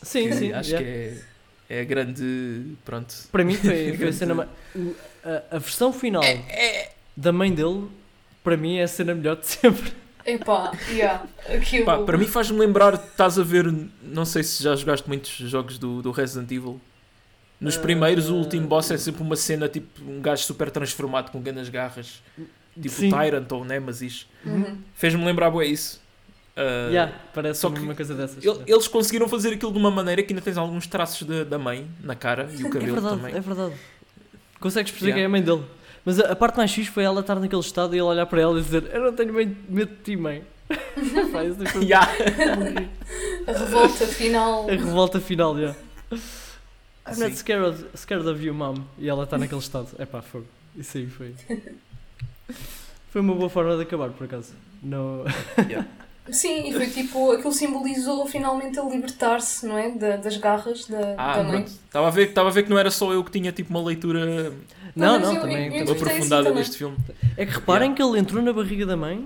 sim, Que sim. Acho yeah. que é, é a grande. Pronto. Para mim foi, foi a cena. A, a versão final É, da mãe dele, para mim, é a cena melhor de sempre. Epá, yeah, aquilo. Pá, para mim faz-me lembrar, estás a ver, não sei se já jogaste muitos jogos do, do Resident Evil. Nos Ah. primeiros, o último boss é sempre uma cena tipo um gajo super transformado com grandes garras, tipo Sim. Tyrant ou Nemesis. Uhum. Fez-me lembrar bué isso. Ah, Yeah, parece só uma que coisa dessas. el- Eles conseguiram fazer aquilo de uma maneira que ainda tens alguns traços da- da mãe na cara e o é cabelo verdade, também. é verdade. Consegues perceber Yeah. que é a mãe dele. Mas a, a parte mais fixe foi ela estar naquele estado e ele olhar para ela e dizer: Eu não tenho bem medo de ti, mãe. Yeah. A revolta final. A revolta final, já. I'm not Sim. scared of, scared of you, mom. E ela está naquele estado. É pá, fogo. Isso aí foi. Foi uma boa forma de acabar, por acaso. No... Sim, e foi tipo, aquilo simbolizou finalmente ele libertar-se, não é? Da- das garras da, Ah, da mãe. Estava a, ver, estava a ver que não era só eu que tinha tipo uma leitura Não, mas não, eu- também. eu- assim aprofundada deste filme. É que reparem Yeah. que ele entrou na barriga da mãe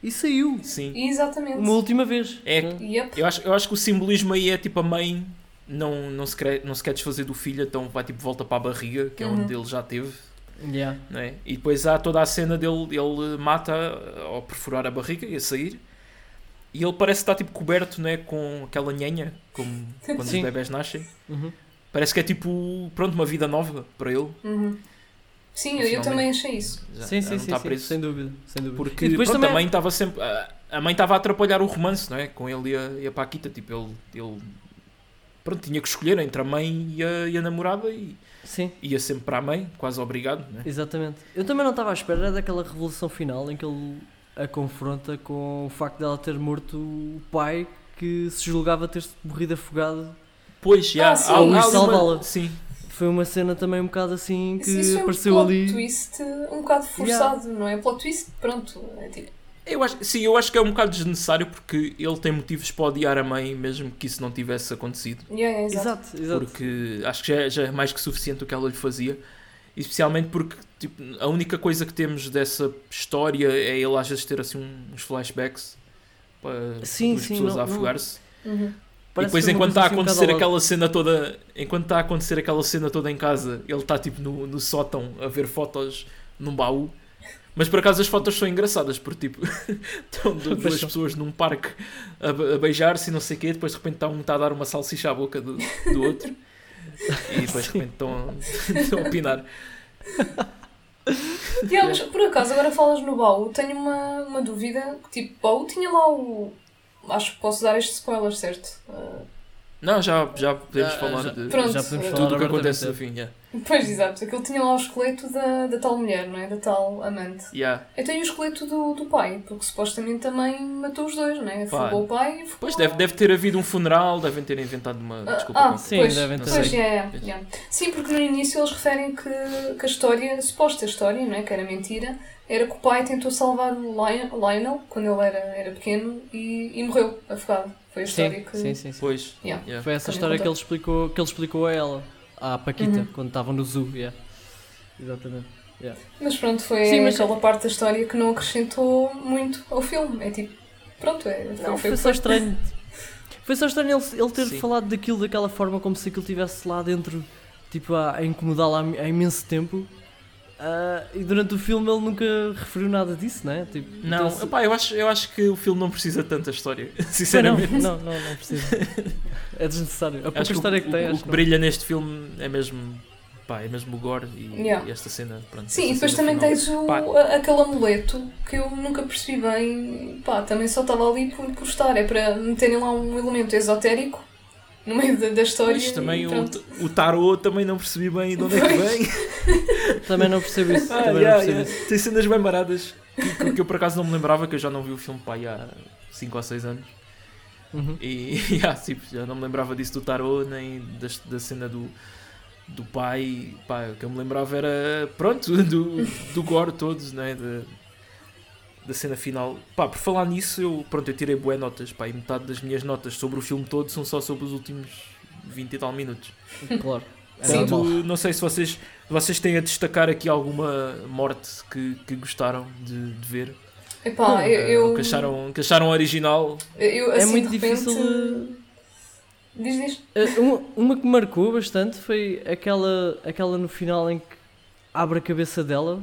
e saiu. Sim. Exatamente. Uma última vez. É- né? Yep. Eu acho, eu acho que o simbolismo aí é tipo a mãe não, não, se, quer, não se quer desfazer do filho, então vai tipo volta para a barriga, que é Uhum. onde ele já teve. Yeah. não é? E depois há toda a cena dele, ele mata ao perfurar a barriga e a sair. E ele parece estar tipo coberto né, com aquela nhanha, como quando Sim. os bebés nascem. Uhum. Parece que é tipo, pronto, uma vida nova para ele. Uhum. Sim, eu, eu também achei isso. Já- Sim, sim, sim, está sim, sem dúvida. Sem dúvida. Porque depois pronto, também a mãe estava sempre. A, a mãe estava a atrapalhar o romance, não é? Com ele e a, e a Paquita. Tipo, ele, ele. Pronto, tinha que escolher entre a mãe e a, e a namorada e Sim, ia sempre para a mãe, quase obrigado, não é? exatamente. Eu também não estava à espera daquela revelação final em que ele a confronta com o facto dela ter morto o pai que se julgava ter morrido afogado. Pois, já. Ah, sim. há- há ali uma- salvá-la. Sim, Foi uma cena também um bocado assim que Isso- isso é um apareceu plot ali. twist um bocado forçado, não é? Plot twist, pronto. É tipo, Eu acho, sim, eu acho que é um bocado desnecessário porque ele tem motivos para odiar a mãe, mesmo que isso não tivesse acontecido. yeah, yeah, exato. Exato, exato. Porque acho que já é, já é mais que suficiente o que ela lhe fazia. Especialmente porque tipo, a única coisa que temos dessa história é ele às vezes ter assim uns flashbacks para Sim, sim, pessoas não- a afogar-se. Uhum. E depois enquanto está a assim um acontecer ao aquela cena toda, enquanto está a acontecer aquela cena toda em casa, ele está tipo no, no sótão a ver fotos num baú. Mas por acaso as fotos são engraçadas, porque tipo, estão duas pessoas num parque a, be- a beijar-se e não sei o quê, depois de repente está um está a dar uma salsicha à boca do, do outro e depois de repente estão, estão a opinar. Yeah, mas por acaso, agora falas no baú, tenho uma, uma dúvida. Tipo, baú tinha lá o. Acho que posso dar este spoiler, certo? Uh, Não, já, já podemos Já- falar já- de Pronto. Já podemos falar tudo o que acontece no fim. Yeah. pois, exato. Aquilo tinha lá o esqueleto da, da tal mulher, não é? Da tal amante. Yeah. Eu tenho o esqueleto do, do pai, porque supostamente também matou os dois, não é? Afogou o pai e afogou Pois deve, deve ter havido um funeral, devem ter inventado uma Ah, desculpa ah. Sim, pois, devem ter. Pois, é. Sim, porque no início eles referem que, que a história, a suposta história, não é? que era mentira, era que o pai tentou salvar o Lion- Lionel quando ele era, era pequeno e, e morreu afogado. Foi a história Sim, que. sim, sim, sim. Pois. Yeah. Yeah. Foi essa Também história que ele, explicou, que ele explicou a ela, à Paquita, Uhum. quando estavam no zoo. Yeah. Exatamente. Yeah. Mas pronto, foi Sim, mas- aquela parte da história que não acrescentou muito ao filme. É tipo, pronto, é, foi, Não, foi, foi só estranho. Foi só estranho ele, ele ter Sim. falado daquilo daquela forma, como se aquilo estivesse lá dentro, tipo, a, a incomodá-lo há, há imenso tempo. Ah, e durante o filme ele nunca referiu nada disso, né? Tipo, Não, então, eu, acho, eu acho que o filme não precisa de tanta história, Não, sinceramente. não, não, não precisa. É desnecessário. A pouca Acho que o- história que o, tem, o, acho que que não. brilha neste filme é mesmo, pá, é mesmo o gore e, Yeah. e esta cena. Pronto, Sim, e depois também final. tens o, Pá. aquele amuleto que eu nunca percebi bem. Pá, também só estava ali por, por estar. É para meterem lá um elemento esotérico no meio da, da história. Pois, também e o, o tarot também não percebi bem de onde é que vem. Também não percebo isso. Ah, também yeah, não percebo yeah. isso. Tem cenas bem baradas que, que- eu por acaso não me lembrava, que eu já não vi o filme pá, aí há 5 ou 6 anos. Uhum. E yeah, tipo, já não me lembrava disso do tarot, nem da, da cena do, do pai. Pá, o que eu me lembrava era, pronto, do, do gore todos, né? Da, da cena final. Pá, por falar nisso, eu, pronto, eu tirei boas notas, pá, e metade das minhas notas sobre o filme todo são só sobre os últimos 20 e tal minutos. Claro. É Sim. não sei se vocês, vocês têm a destacar aqui alguma morte que, que gostaram de, de ver. Epá, Eh, eu. ou eu, que acharam, que acharam original. eu, É assim, muito de repente, difícil Diz, diz. Uh, Uma, uma que me marcou bastante foi aquela, aquela no final em que abre a cabeça dela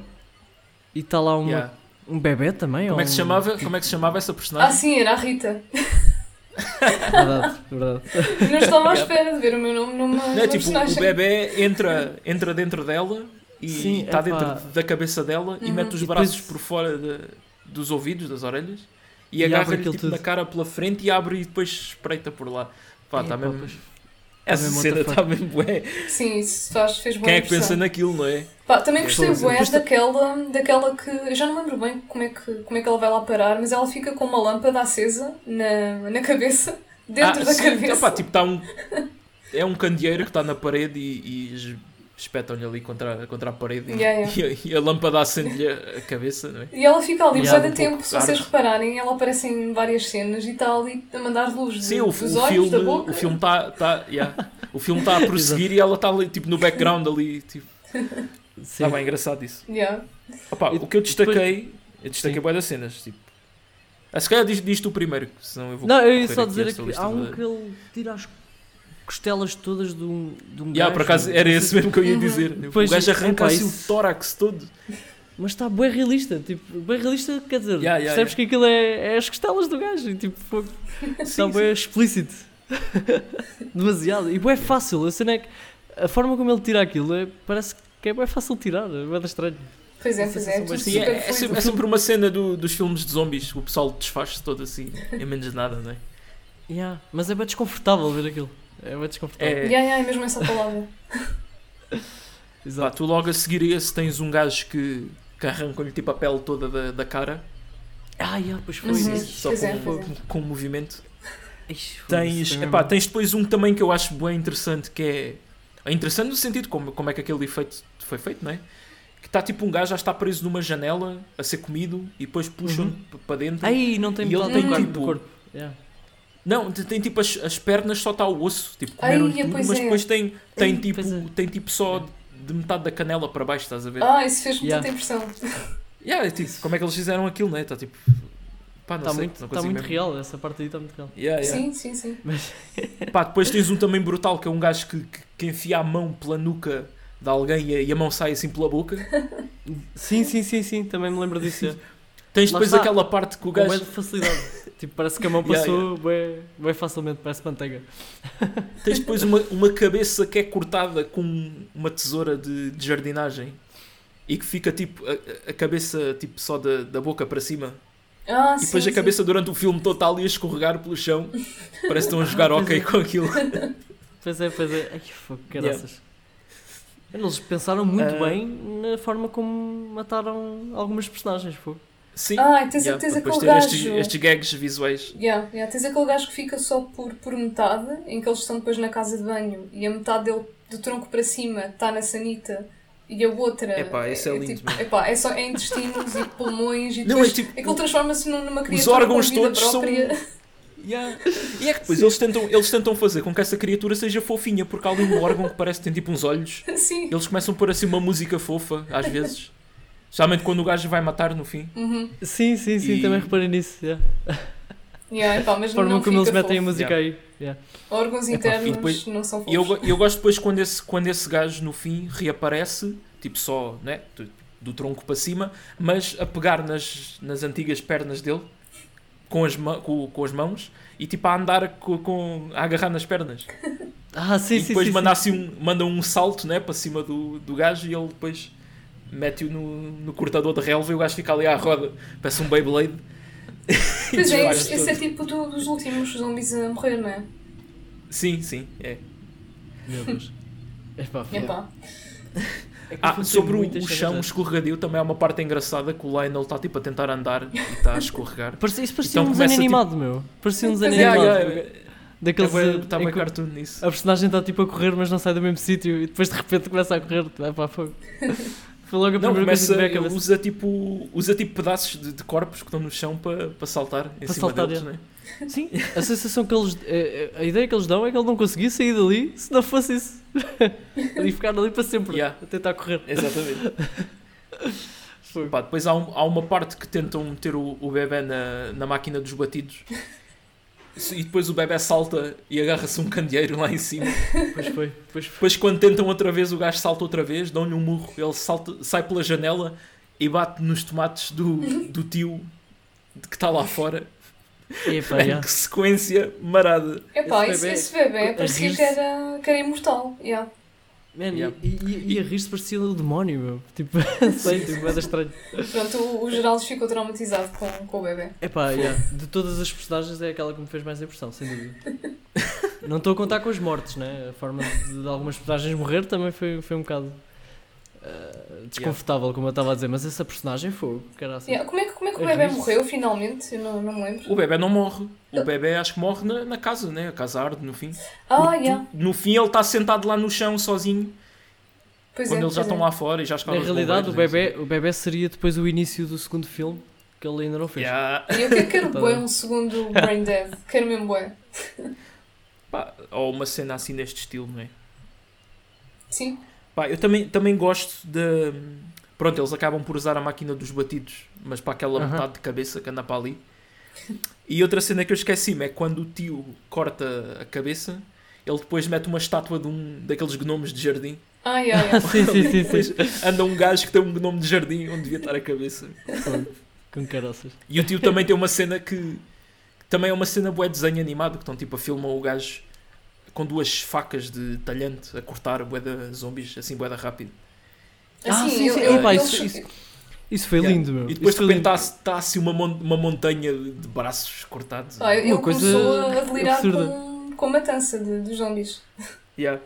e está lá uma, Yeah. Um bebê também. Como ou é que se um- chamava? Como é que se chamava essa Ah, personagem? sim, era a Rita. Verdade, verdade. Não estava à espera de ver o meu nome numa, Não, numa é tipo, personagem. o bebê entra, entra dentro dela e Sim, está dentro da cabeça dela e Uhum. mete os E braços depois- por fora de- dos ouvidos, das orelhas e, E agarra-lhe aquilo tipo, tudo. na cara pela frente e abre e depois espreita por lá. Pá, está mesmo. pois. Essa mesmo cena está mesmo bué. Sim, isso faz, fez boa Quem é que pensa naquilo, não é? Pá, também gostei Depois- bué daquela, daquela que. Eu já não lembro bem como é, que, como é que ela vai lá parar, mas ela fica com uma lâmpada acesa na, na cabeça, dentro Ah, da sim, cabeça. opá, tipo, tá um, é um candeeiro que está na parede e, e espetam-lhe ali contra, contra a parede e- Yeah, yeah. E, a, e a lâmpada acende-lhe a cabeça, não é? E ela fica ali, Yeah, bué um de tempo, se vocês repararem, ela aparece em várias cenas e está ali a mandar luz de- Sim, o, o dos olhos, filme da boca. o filme está tá, yeah. o filme tá a prosseguir e ela está ali tipo no background ali tipo está bem engraçado isso Yeah. Opa, o que eu depois- destaquei eu destaquei das cenas tipo Ah, se calhar diz, diz tu primeiro, senão eu vou. Não, eu ia só dizer lista há um de- que ele tira as costelas todas de um, de um Yeah, gajo, por acaso era esse se- mesmo que eu ia Uhum. dizer. Pois, o gajo arranca epá, assim o tórax todo. Mas está bem realista, tipo, bem realista quer dizer, Yeah, yeah, percebes que aquilo é, é as costelas do gajo, e, tipo, está Sim, bem explícito. Demasiado. E bem fácil, a cena é que a forma como ele tira aquilo é, parece que é bem fácil tirar, é bem estranho. Pois é, pois é. Sim, é, é sempre, é sempre uma cena do- dos filmes de zombies. O pessoal desfaz-se todo assim, em menos de nada, não é? Yeah, Mas é bem desconfortável ver aquilo. É bem desconfortável. É, Yeah, yeah, é mesmo essa palavra. pá, Exato. tu logo a seguir a esse tens um gajo que, que arranca-lhe tipo a pele toda da, da cara, Ah, yeah, pois foi. Uhum. Só Pois é, com, pois é. com, com movimento. ixi, foda-se, Tens, foi epá, tens depois um também que eu acho bem interessante que é. É interessante no sentido como, como é que aquele efeito foi feito, não é? Que está tipo um gajo já está preso numa janela a ser comido e depois puxam Uhum. para dentro. Ai, não tem E ele tem tipo-. Yeah. Não, tem, tipo as, as pernas só está o osso, tipo Ai, comeram tudo, pois mas é. depois tem, tem, Ai, tipo, é. tem tipo só de metade da canela para baixo, estás a ver? Ah, isso fez-me Yeah. tanta impressão. Yeah, é tipo, como é que eles fizeram aquilo, né? Está tipo. Pá, não Está sei, muito, não tá consigo muito mesmo. real, essa parte aí está muito real. Yeah, yeah. Sim, sim, sim. Pá, depois tens um também brutal que é um gajo que, que, que enfia a mão pela nuca de alguém e a, e a mão sai assim pela boca. Sim, sim, sim, sim, também me lembro disso. Tens Lá depois está. aquela parte que o Com gajo. de facilidade. tipo, parece que a mão Yeah, passou bem, bem facilmente, parece manteiga. Tens depois uma, uma cabeça que é cortada com uma tesoura de, de jardinagem e que fica tipo a, a cabeça tipo só da, da boca para cima. Ah, E depois sim, a cabeça durante o filme todo está ali a escorregar pelo chão. Parece que estão a jogar Pois ok é. com aquilo. Pois é, pois é. Ai, que fogo, caraças. Eles pensaram muito Ah. bem na forma como mataram algumas personagens, fogo. Sim. Ah, tens, Yeah, tens aquele gajo. estes, estes gags visuais. Yeah, yeah. Tens aquele gajo que fica só por, por metade, em que eles estão depois na casa de banho e a metade dele, do tronco para cima, está na sanita e a outra. Epá, esse é lindo tipo, mesmo. epá, é só é intestinos e pulmões e Não, depois é tipo- aquilo transforma-se num- numa criatura órgãos com vida todos são- própria. Yeah. E é que depois eles tentam, eles tentam fazer com que essa criatura seja fofinha, porque há ali um órgão que parece que tem tipo uns olhos. Sim. Eles começam a pôr assim uma música fofa, às vezes. Especialmente quando o gajo vai matar no fim. Uhum. Sim, sim, sim, E- também reparei nisso. yeah. Yeah, epá, mas A forma não como eles metem a fofo. música aí. yeah. Órgãos internos e depois- não são E eu, fofos. go- eu gosto depois quando esse, quando esse gajo no fim reaparece, tipo só né, do, do tronco para cima, mas a pegar nas, nas antigas pernas dele com as, com, com as mãos e tipo a andar com, com- a agarrar nas pernas. Ah, sim, e sim, depois sim. manda, sim. assim um, manda um salto né, para cima do, do gajo e ele depois mete-o no, no cortador de relva e o gajo fica ali à roda, parece um Beyblade. Pois é, esse, esse é tipo do- dos últimos zombies a morrer, não é? Sim, sim, é. Meu Deus. Epá, filho. Epá. É que o Ah, sobre o, o chão escorregadio também há uma parte engraçada que o Lionel está tipo a tentar andar e está a escorregar. Parecia, isso parecia Então um desenho começa, tipo- animado, meu. Parecia um desenho Pois é. animado. Yeah, yeah, Daqueles Está bem, tá em bem cartoon nisso. a personagem está tipo a correr, mas não sai do mesmo sítio e depois de repente começa a correr. É pá, fogo. Foi logo a Não, primeira coisa começa, que cabeça. usa tipo, usa tipo pedaços de, de corpos que estão no chão para para saltar em Para cima saltar, deles, é. né? Sim, a sensação que eles. eh, eh, A ideia que eles dão é que ele não conseguia sair dali se não fosse isso. e ficar ali para sempre, Yeah. a tentar correr. Exatamente. Pá, depois há, um- há uma parte que tentam meter o, o bebê na, na máquina dos batidos e depois o bebê salta e agarra-se um candeeiro lá em cima. Depois foi, depois foi. Depois, quando tentam outra vez, o gajo salta outra vez, dão-lhe um murro, ele salta, sai pela janela e bate nos tomates do, do tio de que está lá fora. Man, yeah. Que sequência marada. Epá, Esse esse, bebé- esse bebê a parecia que era, que era imortal. Yeah. Man, Yeah. e, e, e a rir-se parecia o demónio, meu. Tipo, sei, tipo, era estranho. Pronto, o, o Geraldo ficou traumatizado com, com o bebê. Epá, yeah. de todas as personagens é aquela que me fez mais impressão, sem dúvida. Não estou a contar com os mortos, né? A forma de, de algumas personagens morrer também foi, foi um bocado eh, desconfortável, como eu estava a dizer, mas essa personagem foi, que assim. Yeah, Como, é que, como é que o A bebê morreu finalmente? Eu não, não me lembro. O bebê não morre. O bebê acho que morre na, na casa, né? A casa arde no fim. Ah, Porque yeah. No fim ele está sentado lá no chão sozinho, Pois quando é. eles já estão é. lá fora e já escalam Na realidade, o bebê, o bebê seria depois o início do segundo filme, que ele ainda não fez. Yeah. E eu quero, quero bué um segundo Brain Dead. Quero mesmo bué. Ou uma cena assim neste estilo, não é? Sim. Pá, eu também, também gosto de. Pronto, eles acabam por usar a máquina dos batidos, mas para aquela metade de cabeça que anda para ali. E outra cena que eu esqueci-me é quando o tio corta a cabeça, ele depois mete uma estátua de um daqueles gnomos de jardim. Ai, ai, ai. sim, sim, sim, anda um gajo que tem um gnome de jardim onde devia estar a cabeça. Com caroças. E o tio também tem uma cena que, também é uma cena bué desenho animado, que estão tipo a filmar o gajo com duas facas de talhante a cortar de zombies, assim bué da rápido. Ah, Assim, sim, eu- sim. eu- Epá, eu- isso- isso- Isso foi Yeah. lindo, meu. E depois Isso de repente está assim uma, mon- uma montanha de braços cortados. Ah, ele Uma coisa começou a delirar absurda. com, com a matança de, dos zombies. Yeah.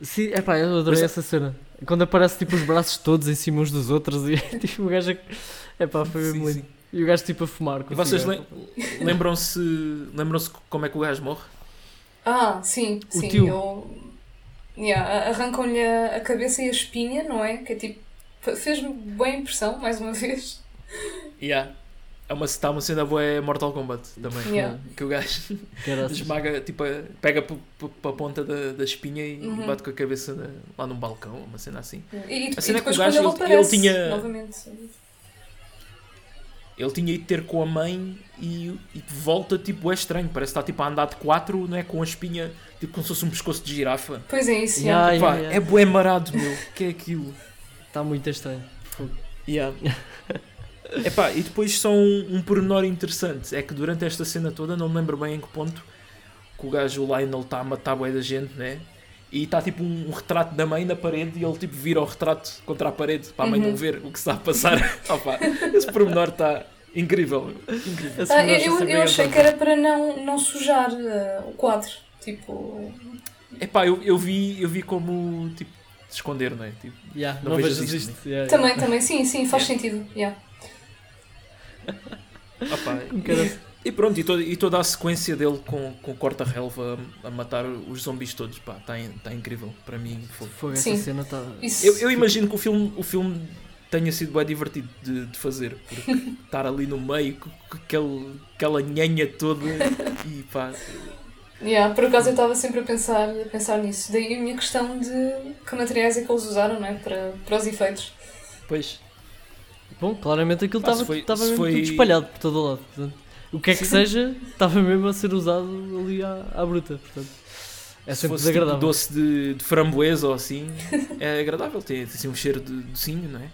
Sim, epá, eu adorei Mas- essa cena. Quando aparece tipo os braços todos em cima uns dos outros e tipo o gajo. a- Epá, foi mesmo Sim, lindo. sim. E o gajo tipo a fumar. com E vocês lem- lembram-se lembram-se como é que o gajo morre? Ah, sim, O sim. tio. Eu... Yeah, arrancam-lhe a, a cabeça e a espinha, não é? Que é tipo. Fez-me boa impressão, mais uma vez. Yeah. É uma, está uma cena boa é Mortal Kombat também. Yeah. Que o gajo Caraças. esmaga, tipo, pega para a ponta da, da espinha e Uhum. bate com a cabeça na- lá num balcão, uma cena assim. E, e, A cena e é que o depois gajo, ele ele- tinha- novamente. Ele tinha ido ter com a mãe e, e volta tipo, é estranho, parece que está tipo a andar de quatro, não é? Com a espinha, tipo como se fosse um pescoço de girafa. Pois é isso, Yeah, yeah. Pá, yeah, yeah. é bué marado, meu. que é aquilo? Está muito estranho. Yeah. Epá, e depois só um, um pormenor interessante é que durante esta cena toda, não me lembro bem em que ponto, que o gajo o Lionel está a matar bué da gente, né? E está tipo um, um retrato da mãe na parede e ele tipo vira o retrato contra a parede para a mãe Uhum. não ver o que se está a passar. Opa, esse pormenor está incrível, incrível. Ah, eu, sempre eu achei que era para não, não sujar ah, o quadro. Tipo. Epá, eu, eu, vi, eu vi como tipo de esconder, não é? Tipo, Yeah, Não não, vejas vejas isto, isto. Yeah, Também, também, sim, sim, faz sentido. Yeah. opa, caroças. E pronto, e toda, e toda a sequência dele com, com o corta-relva a, a matar os zombies todos, pá, está tá incrível. Para mim, foi. Foi essa Sim. cena. Tá... Eu, eu imagino que o filme, o filme tenha sido bem divertido de, de fazer, porque estar ali no meio com, com aquele, aquela nhanha toda e pá. Yeah, por acaso eu estava sempre a pensar, a pensar nisso. Daí a minha questão de que materiais é que eles usaram não é? para, para os efeitos. Pois, Bom, claramente aquilo estava foi- mesmo foi- tudo espalhado por todo o lado. Portanto, o que é que seja, estava mesmo a ser usado ali à, à bruta. Portanto, é se sempre fosse tipo desagradável. doce de, de framboesa ou assim, é agradável, tem assim um cheiro de docinho, não é?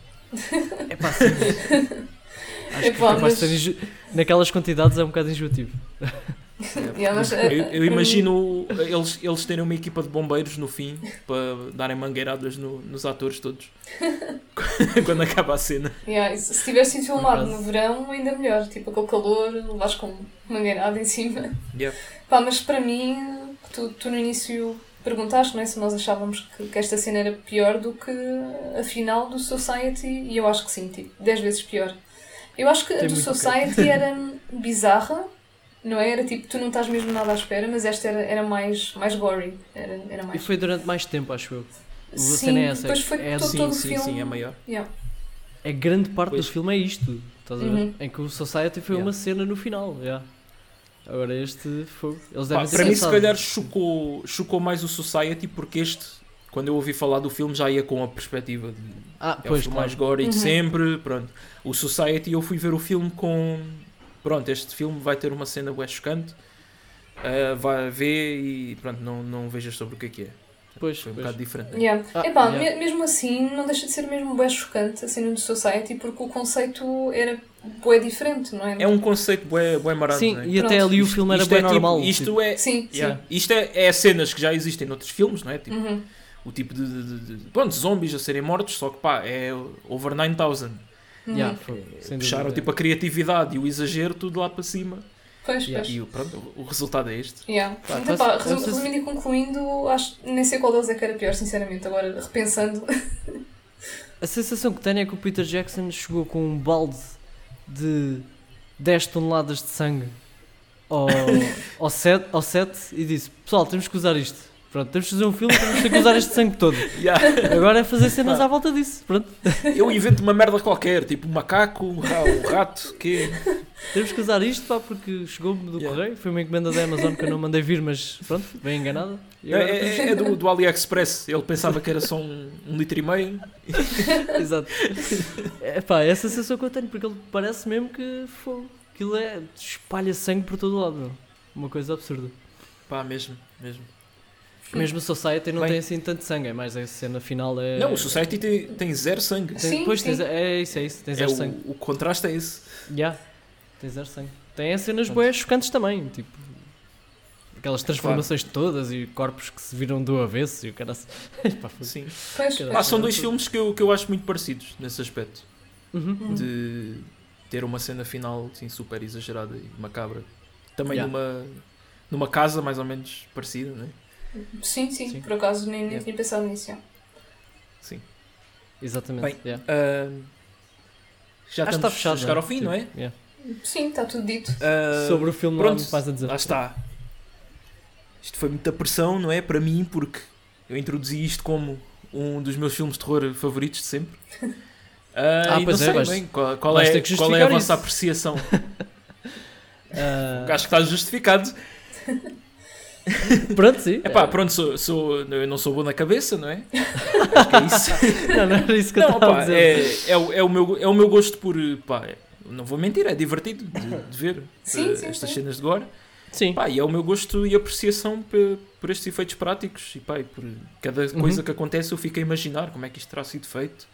É pá, sim. Acho que é Epá, capaz mas- de ser enjo- naquelas quantidades é um bocado enjoativo. Mas, Eu, eh, eu mim- imagino eles, eles terem uma equipa de bombeiros no fim para darem mangueiradas no- nos atores todos quando acaba a cena. Yeah, se se tivesse sido filmado no verão, ainda melhor. Tipo aquele calor, levares com mangueirada em cima. Yeah. Pá, mas para mim, tu, tu no início perguntaste não é, se nós achávamos que, que esta cena era pior do que a final do Society, e eu acho que sim, tipo, 10 vezes pior. Eu acho que a Tem do muito Society era bizarra, não é? Era tipo, tu não estás mesmo nada à espera, mas esta era, era mais, mais gory. Era, era E mais. foi durante mais tempo, acho eu. A Sim, cena é essa. depois foi é, todo- Sim, o sim, filme. sim, é maior. Yeah. é grande parte Pois. do filme é isto. Estás a ver? Uhum. Em que o Society foi Yeah. uma cena no final. yeah. Agora este foi. Eles Pá, devem ter para mim, se calhar, chocou, chocou mais o Society porque este, quando eu ouvi falar do filme, já ia com a perspectiva de Ah, é o pois, filme claro. mais gory de Uhum. sempre. Pronto. O Society, eu fui ver o filme com. Pronto, este filme vai ter uma cena bué chocante. Ah, vai ver e pronto, não, não vejas sobre o que é que é. Pois, Foi um pois. bocado diferente. né? Yeah. Ah, Epá, yeah. me- mesmo assim, não deixa de ser mesmo bem chocante a cena do Society, porque o conceito era bem diferente, não é? É um conceito bué, bué marado. Sim, não é? e até Pronto. ali o filme era Isto bem é tipo- normal. isto tipo, é, Sim, yeah, isto é, é cenas que já existem noutros filmes, não é? Tipo, sim. Uhum. o tipo de, de, de, de- pronto, zombies a serem mortos, só que pá, é over 9000. Yeah, foi, sem Puxaram tipo a criatividade e o exagero tudo lá para cima. Pois, Yeah. pois. E o- pronto, o resultado é este. Yeah. Pá, então, pá, resumindo e concluindo, acho, nem sei qual deles é que era pior, sinceramente, agora repensando. A sensação que tenho é que o Peter Jackson chegou com um balde de 10 toneladas de sangue ao, ao, set, ao set e disse: Pessoal, temos que usar isto. Pronto, temos que fazer um filme, temos que usar este sangue todo. Yeah. Agora é fazer cenas Pá. à volta disso. Pronto, Eu invento uma merda qualquer, tipo um macaco, um ra- rato, que temos que usar isto pá, porque chegou-me do Yeah. correio. Foi uma encomenda da Amazon que eu não mandei vir, mas pronto, bem enganada. É, é- é do, do AliExpress. Ele pensava que era só um, um litro e meio. Exato. É pá, é a sensação que eu tenho, porque ele parece mesmo que foi. aquilo é. espalha sangue por todo lado, meu. Uma coisa absurda. Pá, mesmo, mesmo. Mesmo o Society não Bem- tem assim tanto sangue, é mais a cena final é. Não, o Society tem, tem zero sangue. Tem, Sim, pois, sim. tens- é isso, é isso, É zero o, sangue. o contraste é esse. Já, tem zero sangue. Tem as cenas boas chocantes também, tipo. Aquelas transformações todas e corpos que se viram do avesso e o cara. Sim. Pois, Caralho. Ah, são dois filmes que eu, que eu acho muito parecidos nesse aspecto. Uhum. Uhum. De ter uma cena final assim, super exagerada e macabra. Também Yeah. numa, numa casa mais ou menos parecida, né? Sim, sim, Sim. por acaso nem, nem Yeah. tinha pensado nisso. já. Sim. Exatamente. Bem, yeah. Ah, já Acho que estamos está fechado. a chegar ao fim, Tipo, não é? yeah. Sim, está tudo dito. Ah, Sobre o filme pronto, mais a dizer. lá está. Isto foi muita pressão, não é? Para mim, porque eu introduzi isto como um dos meus filmes de terror favoritos de sempre. Ah, Ah, e pois não é, bem qual, qual é, qual é a vossa isso. apreciação. Ah, Acho que está justificado. pronto, sim. Epá, pronto, sou, sou, eu não sou bom na cabeça, não é? Acho que é isso. Não, não era isso que eu Não, estava a pá, dizer. é, é, o, é, o meu, é o meu gosto por. Pá, é- não vou mentir, é divertido de, de ver Sim, eh, sim, estas sim. cenas de gore. Sim. Pá, e é o meu gosto e apreciação pe- por, estes efeitos práticos. E pá, e por cada Uhum. coisa que acontece eu fico a imaginar como é que isto terá sido feito.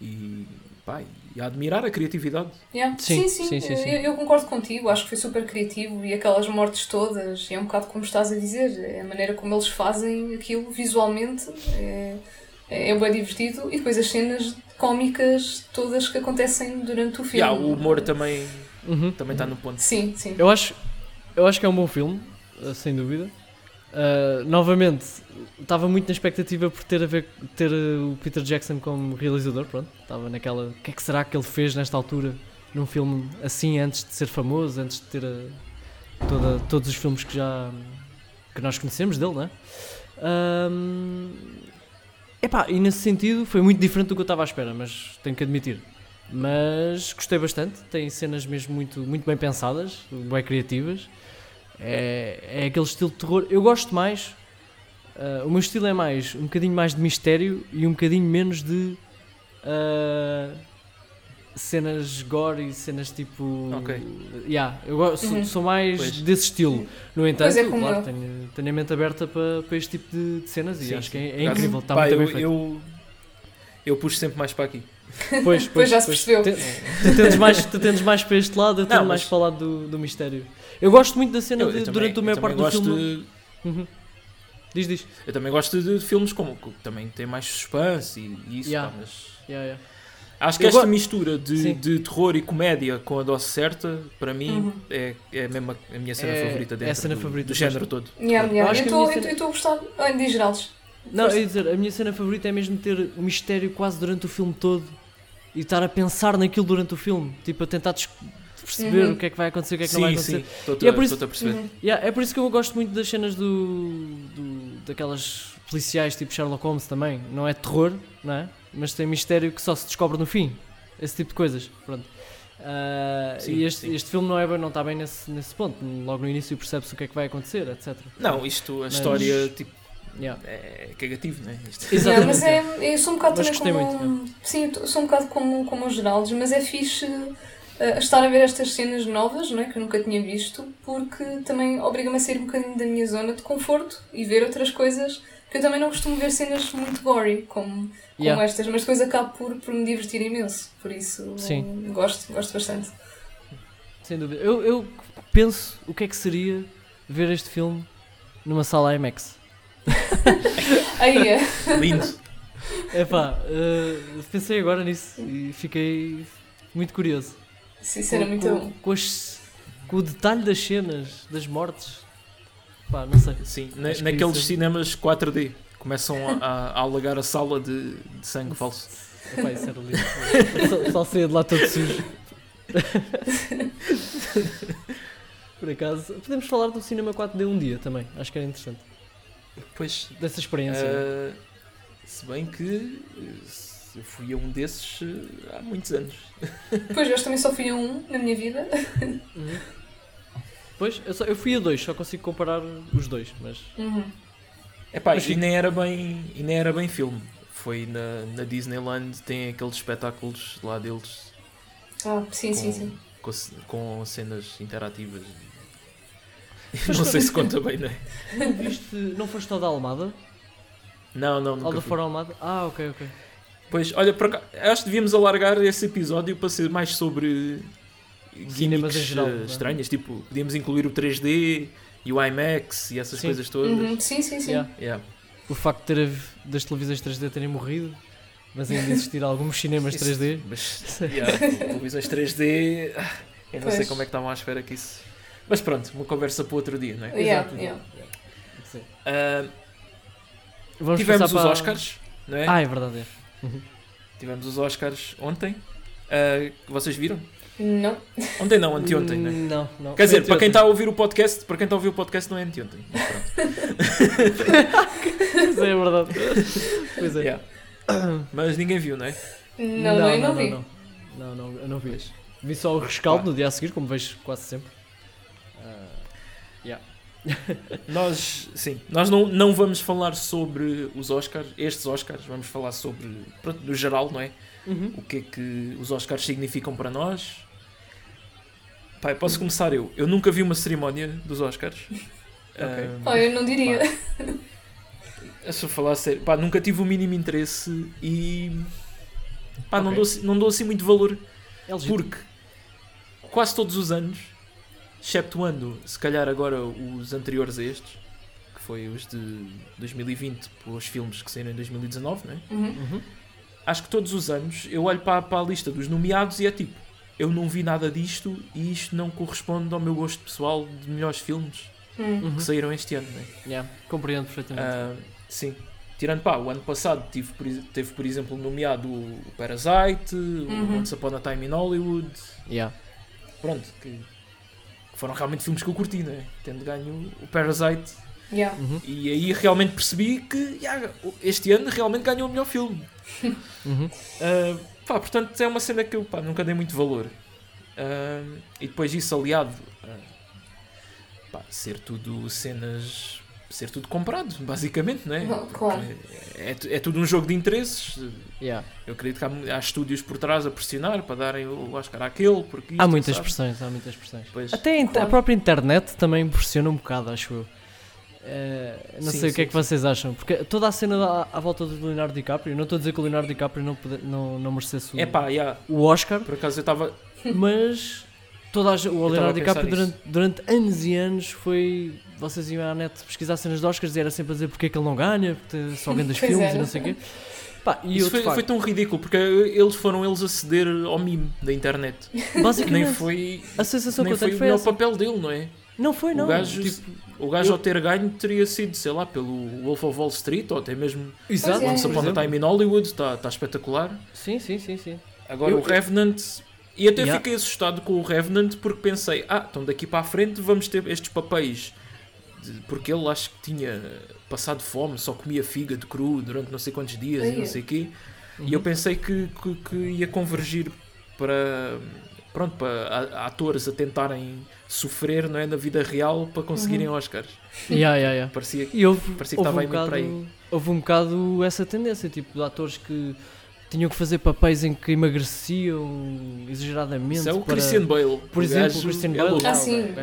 E, pá, e a admirar a criatividade. Yeah. Sim, Sim, sim, sim, sim, sim. Eu, eu concordo contigo, acho que foi super criativo e aquelas mortes todas, é um bocado como estás a dizer, é a maneira como eles fazem aquilo visualmente é, é bem divertido e depois as cenas cómicas todas que acontecem durante o filme. há, o humor também Uhum. também está no ponto. Sim, sim. Eu acho, eu acho que é um bom filme, uh, sem dúvida. Uh, novamente, estava muito na expectativa por ter, a ver, ter uh, o Peter Jackson como realizador. Pronto, estava naquela. O que é que será que ele fez nesta altura num filme assim antes de ser famoso, antes de ter uh, toda, todos os filmes que já que nós conhecemos dele, não é? Um, epá, e nesse sentido foi muito diferente do que eu estava à espera, mas tenho que admitir. Mas gostei bastante, tem cenas mesmo muito, muito bem pensadas, bem criativas. É, é aquele estilo de terror. Eu gosto mais. ah, o meu estilo é mais um bocadinho mais de mistério e um bocadinho menos de ah, cenas gore e cenas tipo. Ok. Yeah, eu go- sou, Uhum. sou mais Pois. desse estilo. No entanto, Pois é claro, tenho, tenho a mente aberta para, para este tipo de, de cenas e Sim, acho sim. que é, é incrível. Está muito eu, bem feito. eu, eu puxo sempre mais para aqui. Pois, Pois já se percebeu. Tu, tu tendes mais, tu tendes mais para este lado, eu tendo mais para o lado do, do mistério. Eu gosto muito da cena Eu, de, eu também, durante a maior parte do gosto filme. de- Uhum. Diz, diz. eu também gosto de filmes como que também tem mais suspense e, e isso, Yeah. pá, mas Yeah, yeah. acho que Eu esta go- mistura de, de terror e comédia com a dose certa, para mim, Uhum. é, é mesmo a, a minha cena É- favorita é a dentro cena do, favorita do género todo. Yeah, Eu yeah. Eu estou cena- a gostar. Ah, diz Geraldes. Não, eu ia dizer, a minha cena favorita é mesmo ter o mistério quase durante o filme todo e estar a pensar naquilo durante o filme, tipo a tentar perceber Uhum. o que é que vai acontecer, o que é que não vai Sim, acontecer. sim, estou-te é por isso- estou-te a perceber. Uhum. Yeah, é por isso que eu gosto muito das cenas do, do- daquelas policiais tipo Sherlock Holmes também. Não é terror, não é? Mas tem mistério que só se descobre no fim. Esse tipo de coisas. Pronto. Ah, Sim, e este, sim. este filme não, é, não está bem nesse, nesse ponto. Logo no início percebe-se o que é que vai acontecer, etc. Não, isto, a Mas- história tipo, Yeah. é cagativo, não é? Isto- Yeah, Exatamente. mas é, eu sou um bocado Mas como. sim, eu sou um bocado como, como os Geraldes, mas é fixe uh, estar a ver estas cenas novas, não é? que eu nunca tinha visto, porque também obriga-me a sair um bocadinho da minha zona de conforto e ver outras coisas que eu também não costumo ver cenas muito gory como, como Yeah. estas, mas depois acabo por, por me divertir imenso, por isso Sim. um, gosto, gosto bastante. Sem dúvida. Eu, eu penso o que é que seria ver este filme numa sala IMAX. Aí é. Lindo. Epá, uh, pensei agora nisso e fiquei muito curioso. Sim, com, muito com, com as- com o detalhe das cenas, das mortes. Pá, não sei. Sim, na- naqueles isso- cinemas 4D começam a, a, a alagar a sala de, de sangue falso. Epá, isso era lindo. só, só saía de lá todo sujo. Por acaso, podemos falar do cinema 4D um dia também. Acho que era interessante. Pois, Dessa experiência. ah, se bem que eh, eu fui a um desses eh, há muitos anos. Depois eu também só fui a um na minha vida. Uhum. Pois, eu, só- eu fui a dois, só consigo comparar os dois, mas. Uhum. Epá, Mas e nem era bem, e nem era bem filme. Foi na, na Disneyland, tem aqueles espetáculos lá deles Ah, sim, sim, com, sim. com, ce- com cenas interativas. Não sei se conta bem, não é? Não viste, não foste ao da Almada? Não, não, Ao nunca da fui. Fora Almada? Ah, ok, ok. Pois, olha, acaso, acho que devíamos alargar esse episódio para ser mais sobre Cinemas em gimmicks, geral, eh, é? estranhas. Tipo, podíamos incluir o 3D e o IMAX e essas Sim. coisas todas. Uhum, Sim, sim, sim. Yeah. Yeah. O facto de ter das televisões 3D terem morrido, mas ainda existir alguns cinemas Isso- 3D. Mas, yeah, televisões 3D, ah, eu não sei Pois. como é que estavam à espera que isso. Mas pronto, uma conversa para outro dia, não é? Yeah, Exato, Vamos tivemos os para- Oscars, não é? Ah, é verdade. É. Tivemos os Oscars ontem. Ah, vocês viram? Não. Ontem não, anteontem, não é? Não, não. Quer dizer, para quem está a ouvir o podcast, para quem está a ouvir o podcast não é anteontem. mas é, é verdade. Pois é. Yeah. Mas ninguém viu, não é? Não, não, eu não, vi. Não, não, não, eu não vi. Vi só o rescaldo Pá. no dia a seguir, como vejo quase sempre. Nós, sim, nós não, não vamos falar sobre os Oscars, estes Oscars, vamos falar sobre, pronto, no geral, não é? Uhum. O que é que os Oscars significam para nós. Pai, posso começar eu. Eu nunca vi uma cerimónia dos Oscars. Ah, Oh, eu não diria. É só falar a sério. Pá, nunca tive o mínimo interesse e. Pá, não, Ok. dou, assim- não dou assim muito valor. É. Porque quase todos os anos, exceptuando se calhar agora os anteriores a estes, que foi os de 2020, os filmes que saíram em 2019, não é? Uhum. Uhum. Acho que todos os anos eu olho para, para a lista dos nomeados e é tipo, eu não vi nada disto e isto não corresponde ao meu gosto pessoal de melhores filmes Hum. Uhum. que saíram este ano, não é? Yeah, compreendo perfeitamente. Ah, sim. Tirando pá, o ano passado tive, teve, por exemplo, nomeado o Parasite, Uhum. o Once Upon a Time in Hollywood, Yeah. pronto, que foram realmente filmes que eu curti, né? Tendo ganho o Parasite. Yeah. Uhum. E aí realmente percebi que yeah, este ano realmente ganhou o melhor filme. Uhum. Ah, pá, portanto, é uma cena que eu pá, nunca dei muito valor. Ah, e depois isso aliado a pá, ser tudo cenas. Ser tudo comprado, basicamente, não é? Claro. É, é, é tudo um jogo de interesses. Yeah. Eu acredito que há, há estúdios por trás a pressionar para darem o Oscar àquele, porque Há isto, muitas sabe? expressões, há muitas expressões. Pois. Até a, in- a Claro. própria internet também impressiona um bocado, acho eu. Eh, não Sim, sei o que é sim, que vocês acham, porque toda a cena à, à volta do Leonardo DiCaprio, não estou a dizer que o Leonardo DiCaprio não, pode- não, não merecesse o, É pá, yeah, o Oscar, por acaso eu estava. mas toda a, o a Leonardo DiCaprio durante, durante anos e anos foi. Vocês iam à net pesquisar cenas de Oscars e era sempre a dizer porque é que ele não ganha, porque só grandes Pois filmes era. e não sei o quê. Pá, e Isso foi, foi tão ridículo, porque eles foram eles a ceder ao mime da internet. Basicamente, nem foi, a sensação nem que eu foi tenho o foi melhor essa. papel dele, não é? Não foi, não. o gajo, Tipo, o gajo eu- ao ter ganho teria sido, sei lá, pelo Wolf of Wall Street ou até mesmo exato, é. Once por Upon a. Time in Hollywood, está tá espetacular. Sim, sim, sim, sim. Agora Eu- o Revenant. E até Yeah. fiquei assustado com o Revenant porque pensei, ah, então daqui para a frente vamos ter estes papéis. Porque ele acho que tinha passado fome, só comia fígado cru durante não sei quantos dias e não sei o quê. Uhum. E eu pensei que, que, que ia convergir para. Pronto, para a- atores a tentarem sofrer não é, na vida real para conseguirem Uhum. Oscars. Yeah, yeah, yeah. Parecia que. E houve, Parecia que estava um aí houve um bocado essa tendência, tipo, de atores que tinham que fazer papéis em que emagreciam exageradamente. Isso é o para- Christian Bale. Por O exemplo, gajo o Christian é Bale. Ah, sim.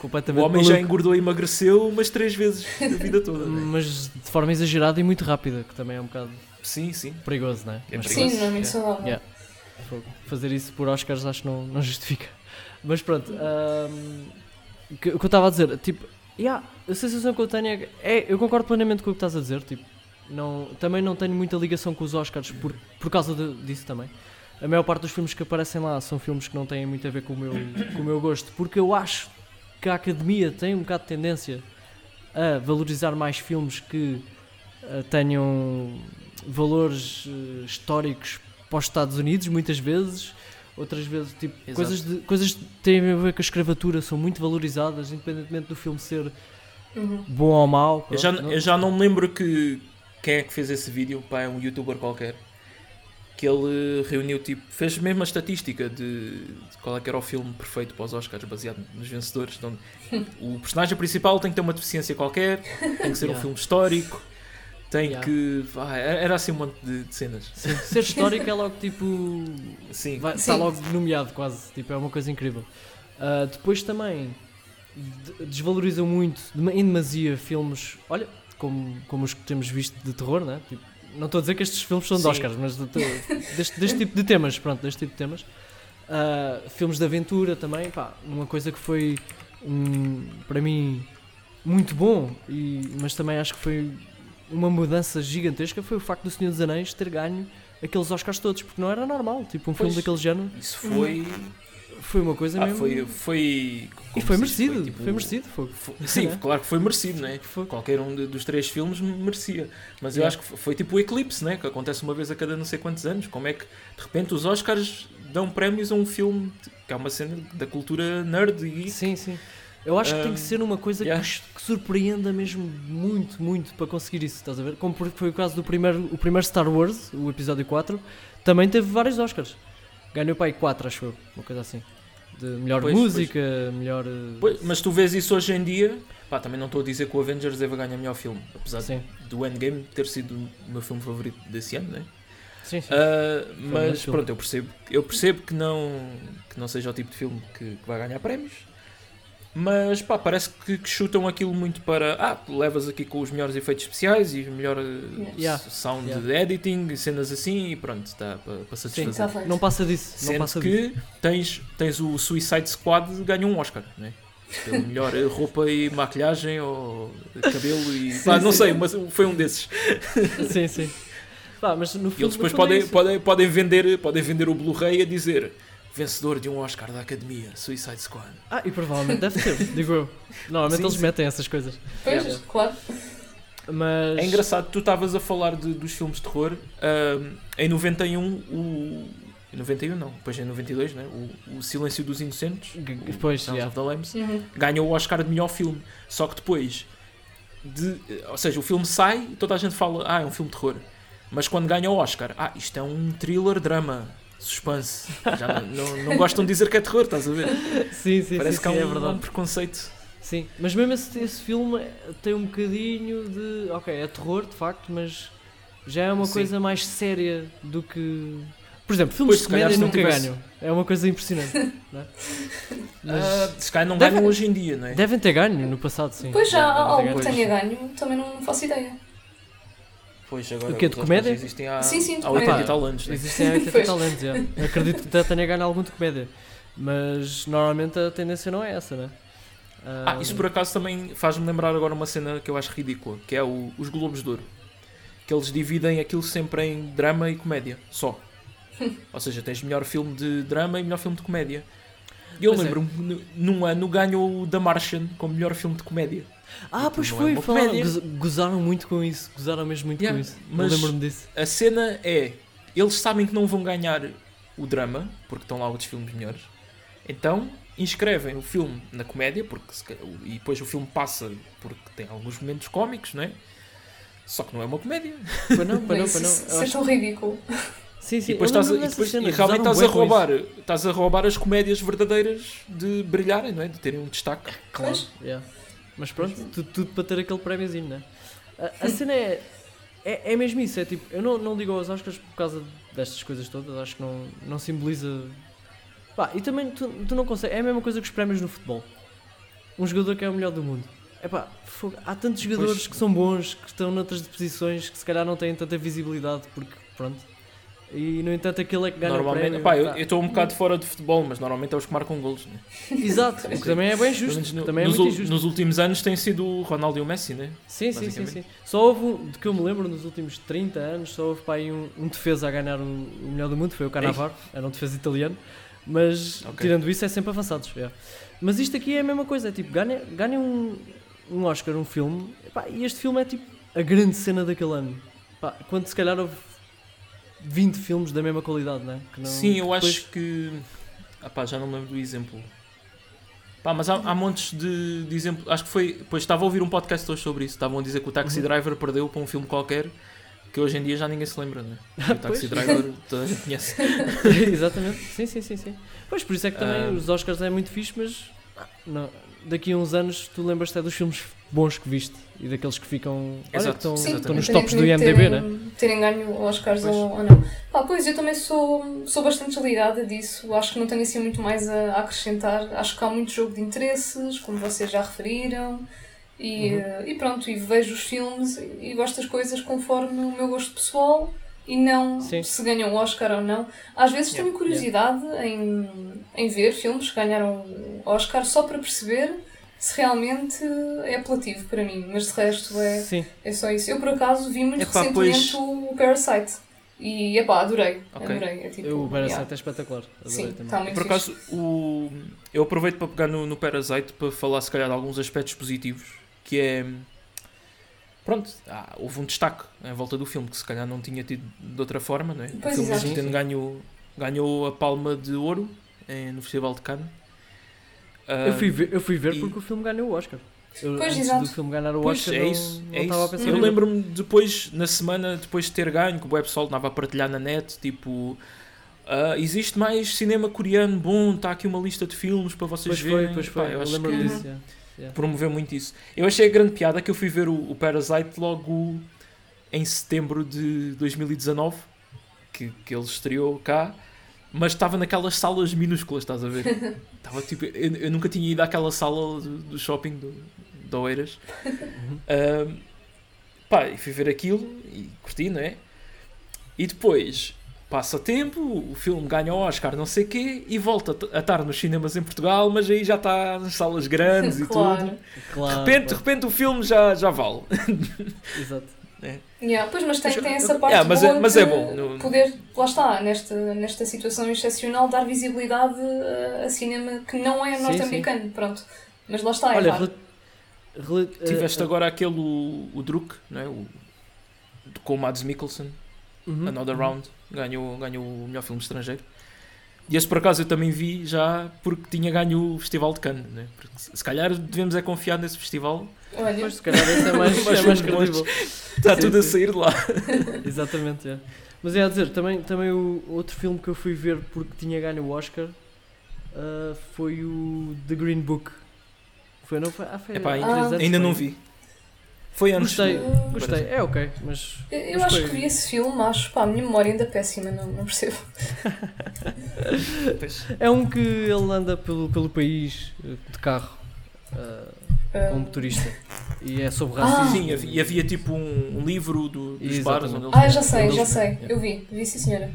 Gajo O completamente homem já maluco, engordou e emagreceu umas três vezes na vida toda. é? Mas de forma exagerada e muito rápida, que também é um bocado Sim, sim. perigoso, não é? É Mas perigoso. Sim, não é muito Yeah. saudável. Yeah. Fazer isso por Oscars acho que não, não justifica. Mas pronto, o que, o que eu estava a dizer, tipo, yeah, a sensação que eu tenho é, que- é. Eu concordo plenamente com o que estás a dizer, tipo, não, também não tenho muita ligação com os Oscars por, por causa de- disso também. A maior parte dos filmes que aparecem lá são filmes que não têm muito a ver com o meu, com o meu gosto, porque eu acho que a academia tem um bocado de tendência a valorizar mais filmes que ah, tenham valores eh, históricos para os Estados Unidos, muitas vezes. Outras vezes, tipo, Exato. coisas, de, coisas que têm a ver com a escravatura são muito valorizadas, independentemente do filme ser Uhum. bom ou mau. Eu já, não- eu já não me lembro que quem é que fez esse vídeo, pá, é um youtuber qualquer, que ele reuniu, tipo, fez mesmo a estatística de, de qual é que era o filme perfeito para os Oscars, baseado nos vencedores. Então, o personagem principal tem que ter uma deficiência qualquer, tem que ser um Yeah. filme histórico, tem Yeah. que. ah, era assim um monte de, de cenas. Sim, ser histórico é logo tipo. Sim. vai- Sim. Está logo nomeado quase. Tipo, é uma coisa incrível. Ah, depois também de- desvalorizam muito, em demasia, filmes. Olha, como, como os que temos visto de terror, né? Tipo, não estou a dizer que estes filmes são de Sim. Oscars, mas de- de- deste, deste tipo de temas. Pronto, deste tipo de temas. Ah, filmes de aventura também, pá, uma coisa que foi um, para mim muito bom, e, mas também acho que foi uma mudança gigantesca foi o facto do Senhor dos Anéis ter ganho aqueles Oscars todos, porque não era normal, tipo um filme Pois. daquele género Isso foi. Foi uma coisa Ah, mesmo foi. foi e foi merecido, tipo, foi merecido, foi. foi- sim, Né? claro que foi merecido, né? Foi. Qualquer um de- dos três filmes merecia. Mas eu acho que foi, foi tipo o eclipse, né? Que acontece uma vez a cada não sei quantos anos. Como é que de repente os Oscars dão prémios a um filme que é uma cena da cultura nerd e Sim, sim. Eu acho que tem Um, que ser uma coisa yeah. que, surpreenda mesmo muito, muito para conseguir isso, estás a ver? Como foi o caso do primeiro, o primeiro Star Wars, o episódio 4, também teve vários Oscars. Ganhou para aí 4, acho eu, uma coisa assim. De melhor Pois, música, melhor. eh, Pois, mas tu vês isso hoje em dia. Pá, também não estou a dizer que o Avengers deva ganhar melhor filme, apesar Sim, do Endgame ter sido o meu filme favorito desse ano, né? sim, sim. Grande mas pronto, eu percebo, eu percebo que, não, que não seja o tipo de filme que, que vai ganhar prémios. Mas pá, parece que, que chutam aquilo muito para. Ah, levas aqui com os melhores efeitos especiais e o melhor Yeah. sound Yeah. editing e cenas assim e pronto, está para, para satisfazer. Feito. não passa disso, não Sendo passa disso. que tens, tens o Suicide Squad ganhou um Oscar, né? Pelo melhor roupa e maquilhagem ou cabelo e. Sim, pá, não sim. sei, mas foi um desses. sim, sim. Pá, mas no E filme, eles depois é podem, isso. podem, podem, vender, podem vender o Blu-ray a dizer vencedor de um Oscar da Academia, Suicide Squad. Ah, e provavelmente deve ter, digo eu. Normalmente Sim, eles sim. metem essas coisas. Pois, Yeah. claro. Mas. É engraçado, tu estavas a falar de- dos filmes de terror. ahm, em 91, o. Em 91 não, depois em 92, né? o, o Silêncio dos Inocentes, G- o yeah. of the Lambs, Uhum. ganhou o Oscar de melhor filme. Só que depois, de, ou seja, o filme sai e toda a gente fala, ah, é um filme de terror. Mas quando ganha o Oscar, ah, isto é um thriller drama, suspense. Já não, não, gostam de dizer que é terror, estás a ver? Sim, sim, Parece sim, que há sim, um, é há um verdade. preconceito. Sim, mas mesmo esse, esse filme tem um bocadinho de. Ok, é terror de facto, mas já é uma Sim. coisa mais séria do que. Por exemplo, filmes Pois, de comédia nunca tivesse- ganham. É uma coisa impressionante. não é? Mas Ah, se calhar não ganham hoje em dia, não é? devem ter ganho no passado, sim. Pois já ter algo que tenha ganho, também não faço ideia. Pois, agora O quê, de os Oscars comédia? Existem há, Sim, sim, de há 80 comédia. e tal anos. né? Existem há 80 Pois. talentos, já. Eu Acredito que tenha ganho algum de comédia. Mas normalmente a tendência não é essa, né? Ah, isso por acaso também faz-me lembrar agora uma cena que eu acho ridícula, que é o- os Globos de Ouro. Que eles dividem aquilo sempre em drama e comédia, só. Ou seja, tens melhor filme de drama e melhor filme de comédia. E eu é. lembro-me, nu- num ano ganhou o The Martian como melhor filme de comédia. Ah, pois é foi, falaram, gozaram muito com isso, gozaram mesmo muito Yeah, com isso. mas- lembro-me disso. A cena é, eles sabem que não vão ganhar o drama, porque estão lá outros filmes melhores. Então, inscrevem o filme na comédia, porque se e depois o filme passa porque tem alguns momentos cómicos, não é? Só que não é uma comédia. Pois não, pois não, pois não. isso é tão ridículo. Sim, sim, e depois estás e depois- cena, e realmente estás a roubar, estás a roubar as comédias verdadeiras de brilharem, não é? De terem um destaque. Claro, Pois. yeah. Mas pronto, tudo, tudo para ter aquele prémiozinho, né? A, a cena é, é. É mesmo isso, é tipo, eu não, não ligo aos Oscars por causa destas coisas todas, acho que não, não simboliza. Pá, e também tu, tu não consegues. É a mesma coisa que os prémios no futebol. Um jogador que é o melhor do mundo. Epá, fogo, há tantos jogadores Pois. que são bons, que estão noutras posições que se calhar não têm tanta visibilidade, porque pronto. E no entanto aquele é que ganha o normalmente, prémio. pá, eu pá. eu estou um bocado fora de futebol, mas normalmente é os que marcam golos, né? Exato, o que também é bem justo. no- também é nos, muito nos últimos anos tem sido o Ronaldo e o Messi, né? Sim, sim, sim, sim. Só houve, um- de que eu me lembro, nos últimos 30 anos, só houve aí um, um defesa a ganhar o, o melhor do mundo, foi o Cannavaro, era um defesa italiano. Mas, Ok. tirando isso, é sempre avançados. yeah. Mas isto aqui é a mesma coisa, é tipo, ganha, ganha um, um Oscar, um filme, epá, e este filme é tipo a grande cena daquele ano. Pá, quando se calhar houve 20 filmes da mesma qualidade, né? Que não- Sim, eu depois- acho que. Ah pá, já não me lembro do exemplo. Pá, mas há, há montes de, de exemplos. Acho que foi. Pois estava a ouvir um podcast hoje sobre isso. Estavam a dizer que o Taxi Uhum. Driver perdeu para um filme qualquer que hoje em dia já ninguém se lembra, né? E o Taxi Pois. Driver toda a gente conhece. Exatamente, sim, sim, sim, sim. Pois por isso é que também Ah. os Oscars é muito fixe, mas Não, daqui a uns anos tu lembras-te é dos filmes bons que viste e daqueles que ficam. Olha, que estão, Sim, estão nos tops do IMDB, né? terem, terem ganho Oscars Pois. ou, ou não. Pá, pois, eu também sou, sou bastante desligada disso. Acho que não tenho assim muito mais a, a acrescentar. Acho que há muito jogo de interesses, como vocês já referiram. E, Uhum. eh, e pronto, e vejo os filmes e gosto das coisas conforme o meu gosto pessoal e não Sim. se ganham Oscar ou não. Às vezes Yeah, tenho curiosidade em, em ver filmes que ganharam Oscar só para perceber se realmente é apelativo para mim, mas de resto é, Sim. é só isso. Eu por acaso vi muito Epá, recentemente pois- o Parasite e epá, adorei. Ok. Adorei. É tipo, o Parasite yeah. é espetacular. Adorei Sim, também. está muito Por fixe. acaso, o... eu aproveito para pegar no, no Parasite para falar, se calhar, de alguns aspectos positivos. Que é. Pronto, ah, houve um destaque em volta do filme que se calhar não tinha tido de outra forma, não é? Pois, o filme exato. mesmo tendo ganho, ganhou a Palma de Ouro eh, no Festival de Cannes. Ah, Eu fui ver, eu fui ver e- porque o filme ganhou o Oscar. Eu, Pois, antes exato. do filme ganhar o Pois, Oscar, é não, isso. não é estava a isso. pensar Eu lembro-me depois, na semana, depois de ter ganho, que o web pessoal andava a partilhar na net, tipo. ah, existe mais cinema coreano bom, está aqui uma lista de filmes para vocês Pois foi, verem. pois Pá, foi. eu Eu lembro-me disso. yeah. Yeah. promoveu muito isso. Eu achei a grande piada que eu fui ver o, o Parasite logo em setembro de 2019, que, que ele estreou cá, mas estava naquelas salas minúsculas, estás a ver? Estava tipo, eu, eu nunca tinha ido àquela sala do, do shopping do, de Oeiras. Ahm, pá, e fui ver aquilo e curti, não é? E depois passa tempo, o filme ganha o Oscar, não sei quê, e volta a estar nos cinemas em Portugal, mas aí já está nas salas grandes e Claro. tudo. Claro, De repente, de claro. repente o filme já, já vale. Exato. Yeah, pois, mas tem, Mas- tem essa parte Yeah, mas é- boa mas de é bom, no- poder, lá está, nesta, nesta situação excepcional, dar visibilidade a, a cinema que não é norte-americano, pronto. Mas lá está, é Olha, rel- rel- Tiveste eh, agora aquele, o, o Druk, não é? o, com o Mads Mikkelsen, uhum, Another uhum. Round, ganhou, ganhou o melhor filme estrangeiro. E esse por acaso eu também vi já porque tinha ganho o Festival de Cannes, né? porque se calhar devemos é confiar nesse festival, Olha, Pois, se calhar esse é mais, é mais credível. está Sim, tudo a sim. sair de lá. Exatamente, é. Mas é a dizer, também, também o outro filme que eu fui ver porque tinha ganho o Oscar ah, foi o The Green Book. Foi, não foi? Ah, foi Epá, ainda, ainda não vi. Foi antes. Gostei, do- gostei. É ok, mas. eu, eu mas acho foi- que vi esse filme, acho, pá, a minha memória ainda é péssima, não, não percebo. É um que ele anda pelo, pelo país eh, de carro ah, Ah, como motorista. E é sobre Ah. racismo. Sim, havia, e havia tipo um, um livro do, dos Exatamente. bares onde Ah, já sei, já sei, eu vi, vi sim senhora.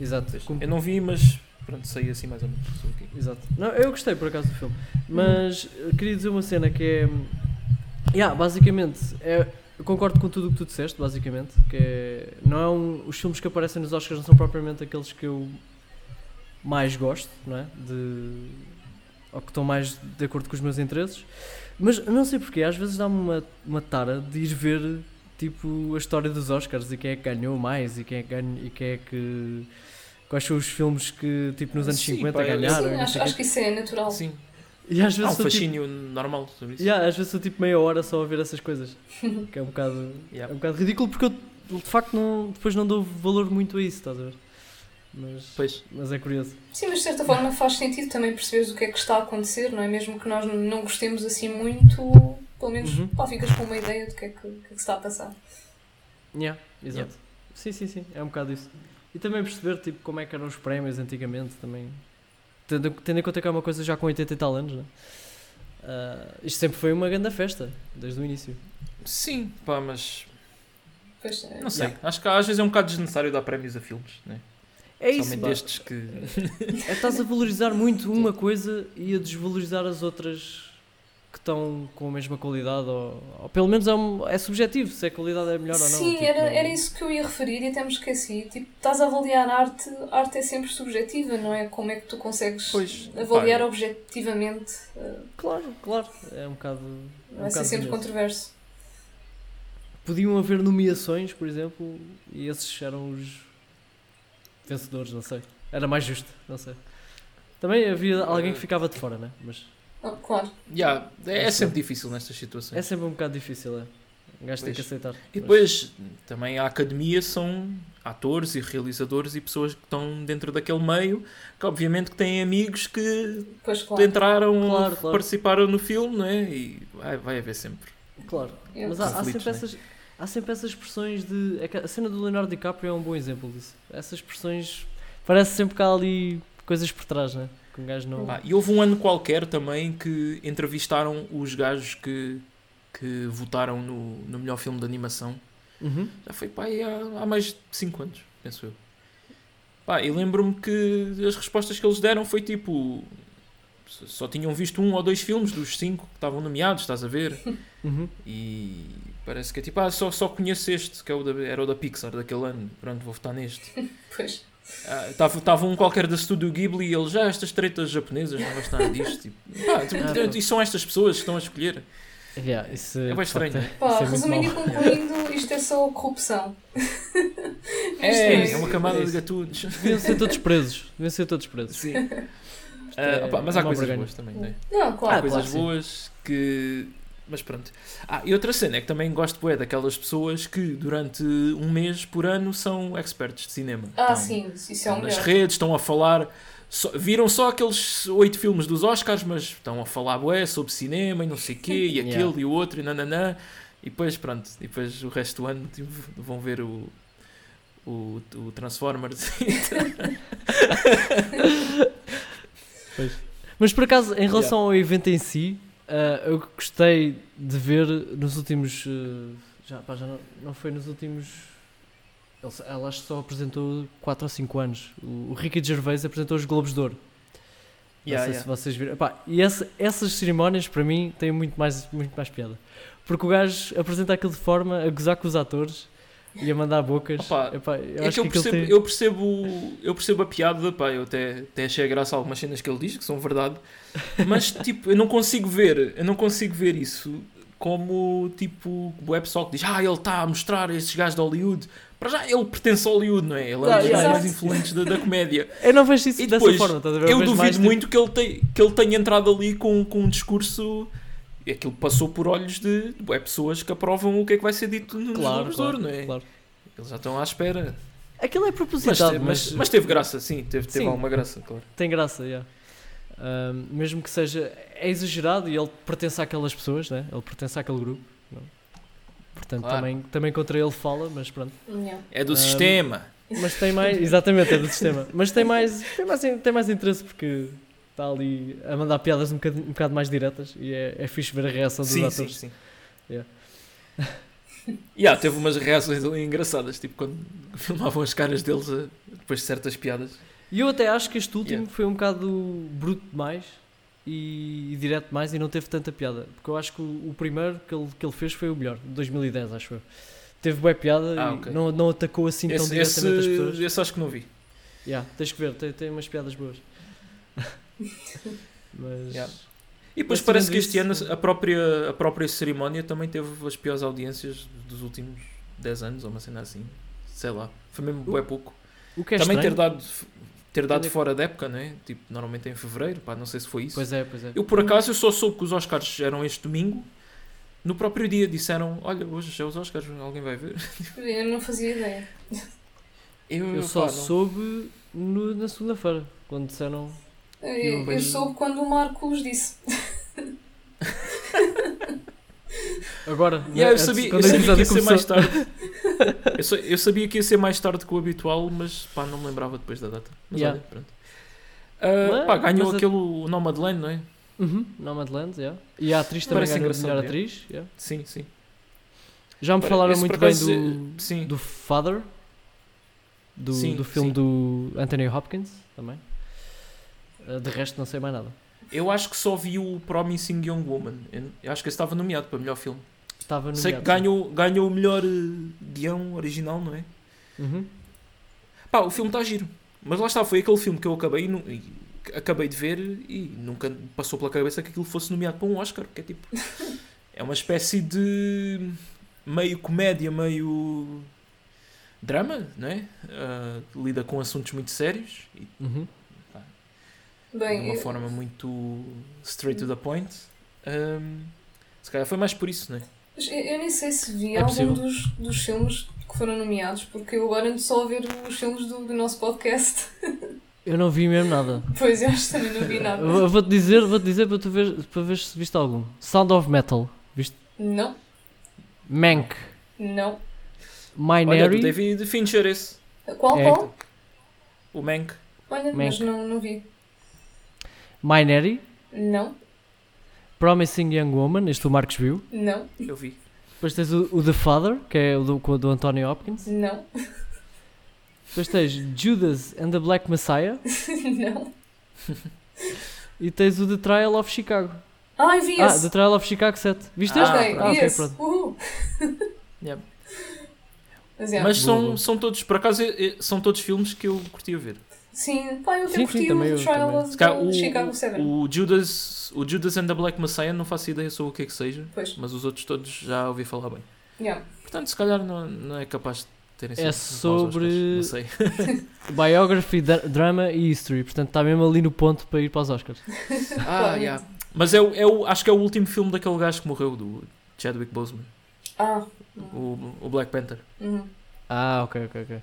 Exato. Com- Eu não vi, mas pronto, sei assim mais ou menos. quê. Exato. Não, eu gostei por acaso do filme. Mas eh, queria dizer uma cena que é. Yeah, basicamente, é, eu concordo com tudo o que tu disseste, basicamente. Que é, não é um, os filmes que aparecem nos Oscars não são propriamente aqueles que eu mais gosto, não é? De, ou que estão mais de acordo com os meus interesses. Mas não sei porquê, às vezes dá-me uma, uma tara de ir ver tipo a história dos Oscars e quem é que ganhou mais e quem é que ganha, e quem é que. Quais são os filmes que tipo nos anos Sim, 50 pá, eu- ganharam? Sim, acho, acho que isso é natural. Sim, E às há um vezes sou tipo, fascínio normal sobre isso. yeah, às vezes sou tipo meia hora só a ver essas coisas. que é um bocado, Yeah. é um bocado ridículo porque eu de facto não, depois não dou valor muito a isso, estás a ver? Mas, Pois. mas é curioso. Sim, mas de certa forma faz sentido também perceberes o que é que está a acontecer, não é? Mesmo que nós não gostemos assim muito, pelo menos Uhum. pá, ficas com uma ideia do que é que, o que é que se está a passar. Yeah, exato. Sim, sim, sim, é um bocado isso. E também perceber tipo, como é que eram os prémios antigamente também. Tendo, tendo em conta que é uma coisa já com 80 e tal anos, né? Ah, isto sempre foi uma grande festa, desde o início. Sim, pá, mas é, não sei. Acho que às vezes é um bocado desnecessário dar prémios a filmes, né? É isso, Somente pá. estes que. É estás a valorizar muito uma coisa e a desvalorizar as outras que estão com a mesma qualidade, ou, ou pelo menos é, um- é subjetivo se a qualidade é melhor ou não. Sim, tipo, era, era isso que eu ia referir e até me esqueci. Tipo, estás a avaliar arte, arte é sempre subjetiva, não é? Como é que tu consegues Pois, avaliar pá, objetivamente? uh, Claro, claro, é um bocado. é um vai ser sempre controverso. Podiam haver nomeações, por exemplo, e esses eram os vencedores, não sei. Era mais justo, não sei. Também havia alguém que ficava de fora, né? Mas Ah, claro. yeah, é, é sempre difícil nestas situações. é sempre um bocado difícil, é. Um gajo tem que Pois. aceitar. E depois também a academia são. atores e realizadores e pessoas que estão dentro daquele meio, que obviamente que têm amigos que Pois claro. entraram, Claro, claro. participaram no filme, não é? E vai, vai haver sempre. Claro. Eu- Mas há, há sempre né? essas, há sempre essas expressões de. A cena do Leonardo DiCaprio é um bom exemplo disso. Essas expressões. Parece sempre que há ali coisas por trás, né? Que um gajo não. Pá, e houve um ano qualquer também que entrevistaram os gajos que, que votaram no, no melhor filme de animação. Uhum. Já foi pá, há, há mais de 5 anos, penso eu. Pá, e lembro-me que as respostas que eles deram foi tipo. Só tinham visto um ou dois filmes dos cinco que estavam nomeados, estás a ver? Uhum. E parece que é tipo, ah, só, só conheço este, que é o da, era o da Pixar daquele ano, pronto, vou votar neste. Pois. Estava um qualquer da Studio Ghibli e ele já, estas tretas japonesas, não gosto nada disto. Tipo, pá, Ah, e são estas pessoas que estão a escolher. Yeah, isso É bem estranho, né? Pá, isso é resumindo e concluindo, isto é só corrupção. É, Isto é uma camada é de gatunos. Deviam ser todos presos. Deviam ser todos presos. Sim. Ah, é opá, mas há coisas boas também, não é? Não, Há claro. Ah, coisas claro, sim. boas que. Mas pronto. Ah, e outra cena é que também gosto bué daquelas pessoas que durante um mês por ano são experts de cinema. Ah, Estão- sim, isso é o nas melhor. redes, estão a falar. só- viram só aqueles oito filmes dos Oscars, mas estão a falar bué sobre cinema e não sei o quê, e Yeah. aquele e o outro, e nananã. E depois, pronto, e depois o resto do ano tipo, vão ver o, o, o Transformers. Mas por acaso, em relação ao evento em si, ah, eu gostei de ver nos últimos. ah, já, pá, já não, não foi nos últimos. Ele, ela acho que só apresentou 4 ou 5 anos. O, o Ricky Gervais apresentou os Globos de Ouro. Não Yeah, sei yeah. se vocês viram. Epá, e essa- essas cerimónias, para mim, têm muito mais, muito mais piada. Porque o gajo apresenta aquilo de forma a gozar com os atores e a mandar bocas. Opa, Epá, eu É que eu aquilo percebo, tem- eu, percebo, eu percebo a piada, pá, eu até, até achei graça a algumas cenas que ele diz, que são verdade, mas tipo, eu não consigo ver, eu não consigo ver isso como tipo o pessoal que diz, ah, ele está a mostrar estes gajos de Hollywood. Para já ele pertence a Hollywood, não é? Ele é um dos mais influentes da, da comédia. Eu não vejo isso E dessa depois, forma, estás a ver? Eu mais, duvido tipo, muito que ele, te, que ele tenha entrado ali com, com um discurso. E aquilo passou por olhos de, de bué pessoas que aprovam o que é que vai ser dito nos Claro, claro, não é? claro. Eles já estão à espera. Aquilo é Mas, propositado, mas, mas, mas teve graça, sim, teve, teve Sim. alguma graça, claro. tem graça, yeah. Mesmo que seja. É exagerado e ele pertence àquelas pessoas, né? ele pertence àquele grupo. não? Portanto, Claro. também, também contra ele fala, mas pronto. Yeah. É do Um, sistema. Mas tem mais. Exatamente, é do sistema. Mas tem mais, tem mais, tem mais interesse porque está ali a mandar piadas um bocado, um bocado mais diretas e é, é fixe ver a reação dos Sim, sim, atores. sim. Yeah. Yeah, teve umas reações ali engraçadas, tipo quando filmavam as caras deles a- depois de certas piadas. E eu até acho que este último Yeah. foi um bocado bruto demais e, e direto demais e não teve tanta piada. Porque eu acho que o, o primeiro que ele, que ele fez foi o melhor, de 2010, acho eu. Teve boa piada Ah, e ok. não, não atacou assim tão Esse, diretamente as pessoas. esse, esse acho que não vi. Yeah, tens que ver, tem, tem umas piadas boas. Mas. Yeah. E depois Mas parece que este ano a própria, a própria cerimónia também teve as piores audiências dos últimos 10 anos, ou uma cena assim. Sei lá. Foi mesmo O- bué pouco. O que é também ter estranho- dado, ter dado é fora da época, né? Tipo, normalmente é em fevereiro, pá, não sei se foi isso. Pois é, pois é. Eu por acaso eu só soube que os Oscars eram este domingo. No próprio dia disseram, olha, hoje é os Oscars, alguém vai ver. Eu não fazia ideia. Eu, Eu só pá, não. soube no- na segunda-feira, quando disseram. Eu, eu vejo- soube quando o Marcos disse. Agora, né, Yeah, eu antes- sabia, eu o sabia que ia ser mais tarde. eu, eu sabia que ia ser mais tarde que o habitual, mas pá, não me lembrava depois da data. Mas Yeah. olha, pronto. Ah, Mas- pá, ganhou mas a- aquele o Nomadland, não é? Uhum, Nomadland, yeah. E a atriz também Parece ganhou a melhor é. atriz. yeah. Sim, sim. Já me falaram muito bem do, Sim. do Father, do, Sim, do filme sim. do Anthony Hopkins também. Uh, de resto, não sei mais nada. Eu acho que só vi o Promising Young Woman. Eu acho que esse estava nomeado para melhor filme. Estava no Sei que ganhou, ganhou o melhor eh, guião original, não é? Uhum. Pá, o filme está giro. Mas lá está, foi aquele filme que eu acabei, e acabei de ver e nunca passou pela cabeça que aquilo fosse nomeado para um Oscar, porque é tipo. é uma espécie de. meio comédia, meio. drama, não é? Que lida com assuntos muito sérios e Uhum. De Bem, uma eu- forma muito straight to the point. Ahm, se calhar foi mais por isso, não é? Mas Eu, nem sei se vi É algum dos, dos filmes que foram nomeados, porque eu agora ando só a ver os filmes do, do nosso podcast. Eu não vi mesmo nada. Pois, eu acho que também não vi nada. Eu Vou-te dizer, vou dizer para, tu ver, para ver se viste algum. Sound of Metal. Viste? Não, Mank. não. Olha, do Minary. David Fincher esse. Qual, É. qual? O Mank. Olha, mas não, não vi. Minary. Não, Promising Young Woman. Este o Marcos viu. não, Eu vi. Depois tens o, o The Father, que é o do, o do Anthony Hopkins. não, Depois tens Judas and the Black Messiah. não. E tens o The Trial of Chicago. Ai, vi Ah, esse. The Trial of Chicago 7. Viste Ah, este? ok, Ah, vi ok, esse. pronto. Uhul. Yeah. Mas, é. Mas são, são todos, por acaso, eh, eh, são todos filmes que eu curtia ver. Sim, pá, eu até Sim, curti sim, o Trial of the Chicago 7. o, o, Judas, o Judas and the Black Messiah não faço ideia sobre o que é que seja, Pois, mas os outros todos já ouvi falar bem. yeah. Portanto, se calhar não, não é capaz de terem É sido maus sobre- Oscars, Não sei. Biography, dra- Drama e History. Portanto, está mesmo ali no ponto para ir para os Oscars. Ah, yeah. Mas é, o- é o, acho que é o último filme daquele gajo que morreu, do Chadwick Boseman, Ah, o, o Black Panther. uhum. Ah, ok, ok, ok.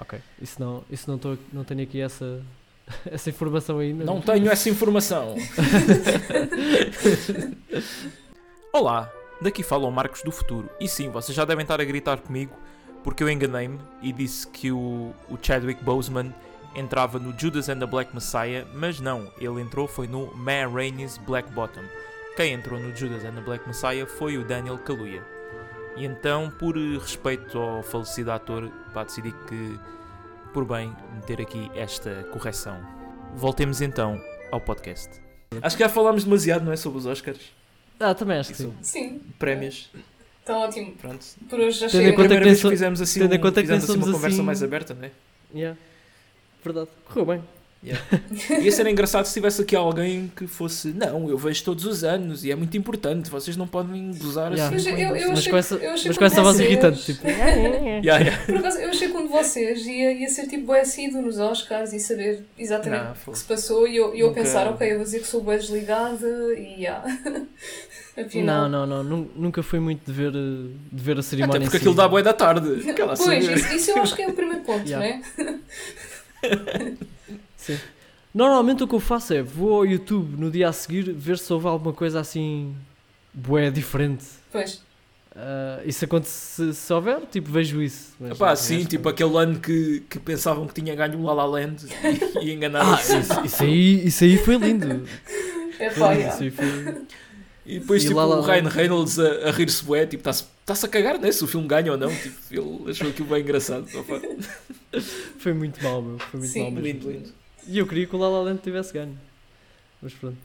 Ok. Isso não, isso não, tô, não tenho aqui essa, essa informação ainda. Não tenho essa informação. Olá, daqui fala o Marcos do Futuro. E sim, vocês já devem estar a gritar comigo porque eu enganei-me e disse que o, o Chadwick Boseman entrava no Judas and the Black Messiah, mas não, ele entrou foi no Ma Rainey's Black Bottom. Quem entrou no Judas and the Black Messiah foi o Daniel Kaluuya. E então, por eh, respeito ao falecido ator, pá, decidi que, por bem, meter aqui esta correção. Voltemos então ao podcast. Acho que já falámos demasiado, não é? Sobre os Oscars. Ah, também acho que sim. Sim, Prémios. está ótimo. Pronto. Por hoje já Tendo em chega. conta Primeira que vez fizemos assim, um, conta que nem fizemos assim uma conversa assim- mais aberta, não é? Yeah. Verdade. Correu bem. Ia ser engraçado se tivesse aqui alguém que fosse Não, eu vejo todos os anos e é muito importante, vocês não podem gozar Yeah. assim. Mas com eu- eu a Mas achei com essa, eu mas com essa voz vocês- irritante. Tipo, Yeah, yeah. Por acaso, eu achei que um de vocês ia, ia ser tipo bué assíduo nos Oscars e saber exatamente o que se passou e eu, e eu Nunca- pensar, ok, eu vou dizer que sou bué desligada e já. não, Afinal. não, não. nun- Nunca fui muito de ver, de ver a Até cerimónia. porque em si. aquilo dá boa da tarde. Pois, isso, isso eu acho que é o primeiro ponto, Yeah. não é? Sim. Normalmente o que eu faço é vou ao YouTube no dia a seguir ver se houve alguma coisa assim bué diferente. Pois. Ah, isso acontece se, se houver, tipo, vejo isso. Mas, Epá, não, sim, tipo que- aquele ano que, que pensavam que tinha ganho o La La Land e, e Ah, enganaram-se. isso, isso aí, isso aí foi lindo. É Foi lindo, isso aí foi... E depois E tipo La La o Ryan. Reynolds a, a rir-se bué, tipo, está-se está-se a cagar né, se o filme ganha ou não. Tipo, ele achou aquilo bem engraçado. Opa, foi muito mal, meu. Foi muito Sim. mal mesmo. lindo, lindo. E eu queria que o La La Land tivesse ganho. Mas pronto.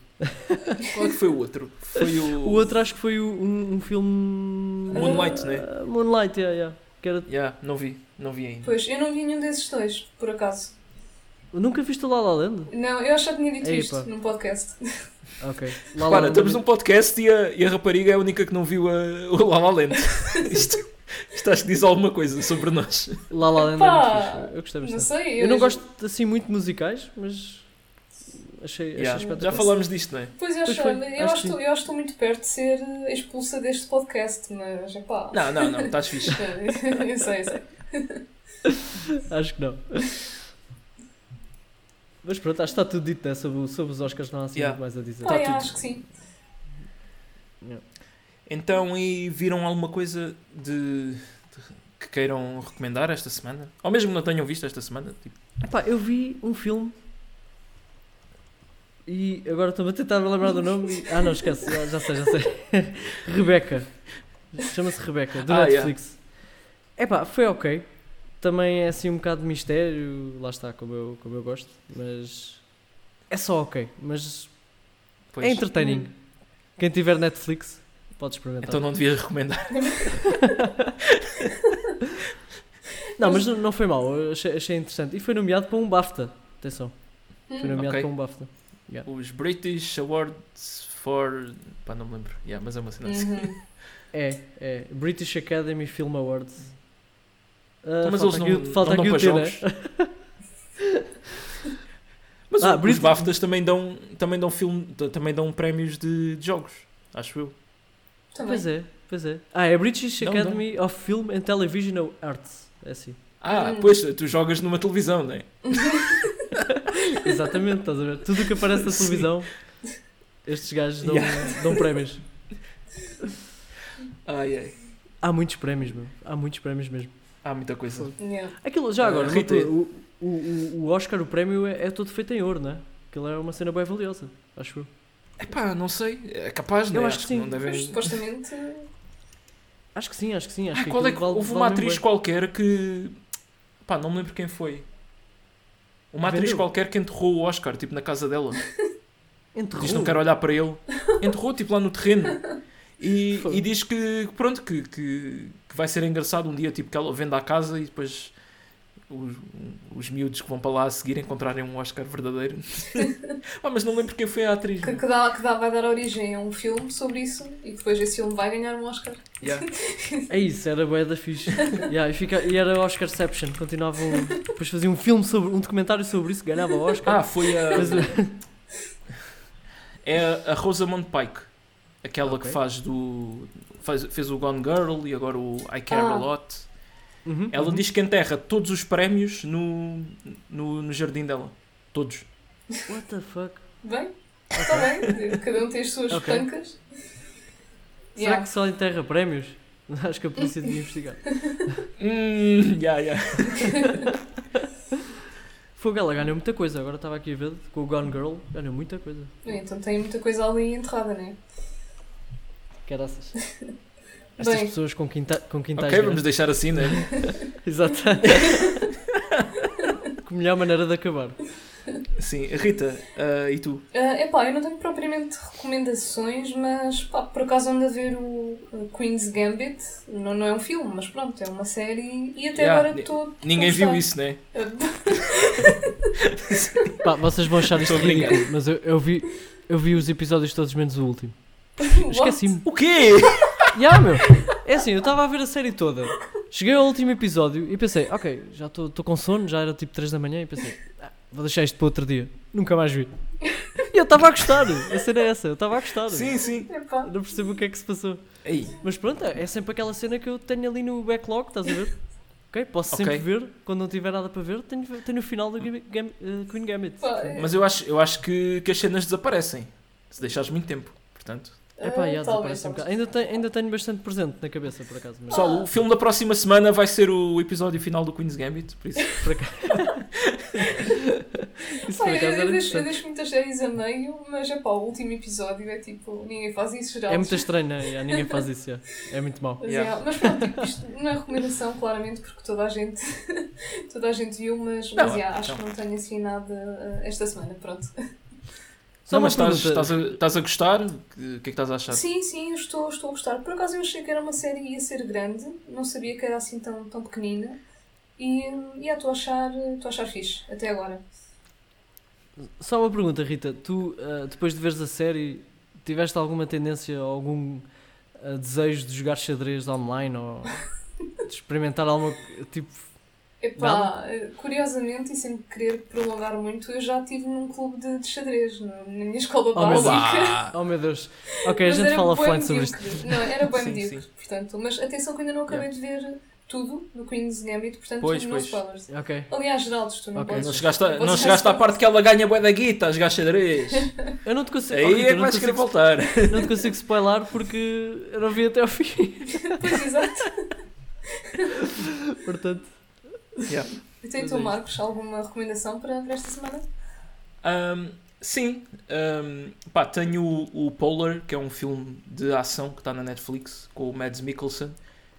Qual é que foi o outro? Foi o... O outro acho que foi o- um, um filme... Moonlight, né? Ah, Moonlight, yeah, yeah. Que era... Yeah, não vi, não vi ainda. Pois, eu não vi nenhum desses dois, por acaso. Nunca viste o La La Land? Não, eu acho que já tinha dito Ei, isto pá. num podcast. Ok. La Para, estamos num podcast e a, e a rapariga é a única que não viu a, o La La Land. isto, isto acho que diz alguma coisa sobre nós. La La Land é Pá, muito fixe. Eu gostei Não bastante. sei. Eu não já- gosto assim muito de musicais, mas achei, achei Yeah, espetacular. Já falámos disto, não é? Pois eu Pois acho, foi, eu, acho eu acho que estou muito perto de ser expulsa deste podcast, mas pá. Não, não, não, estás fixe. eu sei, eu sei. Acho que não. Mas pronto, acho que está tudo dito, né? Sobre, sobre os Oscars não há assim Yeah. muito mais a dizer. Pá, Tá é, tudo. acho que sim. Yeah. Então, e viram alguma coisa de, de- que queiram recomendar esta semana? Ou mesmo não tenham visto esta semana? Tipo, Epá, eu vi um filme e agora estou a tentar me lembrar do nome. e- Ah, não, esquece, já, já sei, já sei. Rebeca. Chama-se Rebeca, do Ah, Netflix. Epá, foi ok. Também é assim um bocado de mistério, lá está, como eu, como eu gosto, mas é só ok. Mas pois. é entertaining. Hum. Quem tiver Netflix pode experimentar. Então não devias recomendar. Não, mas não, não foi mal, achei, achei interessante. E foi nomeado para um BAFTA. Atenção, foi Hum. nomeado Ok. para um BAFTA. Os British Awards for. Pá, não me lembro. Yeah, mas é uma cena assim. Uhum. É, é. British Academy Film Awards. Então, mas falta eles não, aqui, falta não aqui dão o para T, né? jogos. Mas Ah, o- os British- BAFTAs também dão, também dão, filme, também dão prémios de, de jogos, acho eu. Também. Pois é. Pois é. Ah, é British Não, Academy of Film and Television Arts. É assim. Ah, Hum. pois, tu jogas numa televisão, não é? Exatamente, estás a ver? Tudo o que aparece na Sim. televisão, estes gajos dão, Yeah. dão prémios. Ai, ai. Há muitos prémios, meu. Há muitos prémios mesmo. Há muita coisa. Yeah. Aquilo, já Ah, agora, o, o, o- o Oscar, o prémio, é, é todo feito em ouro, não é? Aquilo é uma cena bem valiosa, acho eu. Epá, não sei. É capaz, não Eu é? acho que sim. não devem... Mas supostamente. Acho que sim, acho que sim. Acho Ah, que qual é que... vale- Houve uma atriz mesmo qualquer que... Pá, não me lembro quem foi. Uma atriz Vendeu? qualquer que enterrou o Oscar, tipo, na casa dela. bem. Enterrou. Diz que não quer olhar para ele. Enterrou, tipo, lá no terreno. E, e diz que, pronto, que, que, que vai ser engraçado um dia, tipo, que ela venda a casa e depois os, os miúdos que vão para lá a seguir encontrarem um Oscar verdadeiro. ah, mas não lembro quem foi a atriz. Que, meu. que dá, que dá, vai dar origem a um filme sobre isso e depois esse filme vai ganhar um Oscar. Yeah. É isso, era bué da fixe. Yeah, e, fica, e era Oscarception, continuavam. Depois faziam um filme sobre. um documentário sobre isso, ganhava o Oscar. Ah, foi a. É a- a Rosamund Pike. Aquela Ok. que faz do. Faz, fez o Gone Girl e agora o I Care a Ah. Lot. Uhum, Ela uhum. diz que enterra todos os prémios no, no, no jardim dela. Todos. What the fuck? Bem, está bem, cada um tem as suas Ok. pancas. Será Yeah. que só enterra prémios? Acho que a polícia devia investigar. Hum, yeah, yeah. Fogo, ela ganhou muita coisa. Agora estava aqui a ver com o Gone Girl. Ganhou muita coisa. Então tem muita coisa ali enterrada, não é? Caraças. Estas Bem. pessoas com, quinta, com quintais Ok, vamos deixar assim, né? Exato. que melhor maneira de acabar. Sim, Rita, ah, e tu? É epá, eu não tenho propriamente recomendações, mas pá, por acaso ando a ver o o Queen's Gambit. Não, não é um filme, mas pronto, é uma série e até Yeah, agora estou. Ninguém viu isso, né? Pá, vocês vão achar isto ridículo, mas eu, eu, vi, eu vi os episódios todos menos o último. Esqueci-me. O quê? Ya, meu! É assim, eu estava a ver a série toda. Cheguei ao último episódio e pensei, ok, já estou com sono, já era tipo 3 da manhã e pensei, ah, vou deixar isto para outro dia. Nunca mais vi. E eu estava a gostar, a cena é essa, eu estava a gostar. Sim, sim. Epá. Não percebo o que é que se passou. Ei, Mas pronto, é sempre aquela cena que eu tenho ali no backlog, estás a ver? Ok, posso Ok. sempre ver, quando não tiver nada para ver, tenho, tenho o final do Gam- Gam- eh, Queen Gambit. É- mas eu acho, eu acho que, que as cenas desaparecem. Se deixares muito tempo. Portanto. É pá, Ah, já talvez, desaparece um bocado. Ainda, tenho, ainda tenho bastante presente na cabeça, por acaso. Mas... Pessoal, o filme da próxima semana vai ser o episódio final do Queen's Gambit. Por isso. Isso Pá, por acaso eu deixo, eu deixo muitas séries a meio, mas é pá, o último episódio é tipo, ninguém faz isso geral. É muito estranho, né? Ninguém faz isso, já. é muito mau. Mas, Yeah. é, mas pronto, tipo, isto não é recomendação, claramente, porque toda a gente, toda a gente viu, mas, Não, mas yeah, acho não. que não tenho assim nada eh, esta semana, pronto. Só Não, mas estás, estás, a, estás a gostar? O que é que estás a achar? Sim, sim, eu estou, estou a gostar. Por acaso eu achei que era uma série que ia ser grande, não sabia que era assim tão, tão pequenina. E yeah, estou a achar, estou a achar fixe, até agora. Só uma pergunta, Rita. Tu, ah, depois de veres a série, tiveste alguma tendência ou algum ah, desejo de jogar xadrez online ou de experimentar alguma tipo. Epá, curiosamente, e sem querer prolongar muito, eu já estive num clube de, de xadrez, na, minha escola Oh, meu básica. Olá! Oh meu Deus! Ok, a Mas gente era fala offline sobre isto. Não, era bem medíocre, portanto. Mas atenção que ainda não acabei de ver tudo no Queen's Gambit, portanto, Pois, não pois. spoilers. Ok. Aliás, Geraldo, tu não Ok. podes. Não chegaste, a, não chegaste à parte que ela ganha bué da guita a jogar xadrez. Eu não te consigo. Aí é que não, vais te querer voltar. não te consigo spoiler porque eu não vi até ao fim. Pois, exato. Portanto. Yeah. Então, Mas tu, é. Marcos, alguma recomendação para, para esta semana? Um, sim, um, pá, tenho o, o Polar, que é um filme de ação que está na Netflix com o Mads Mikkelsen.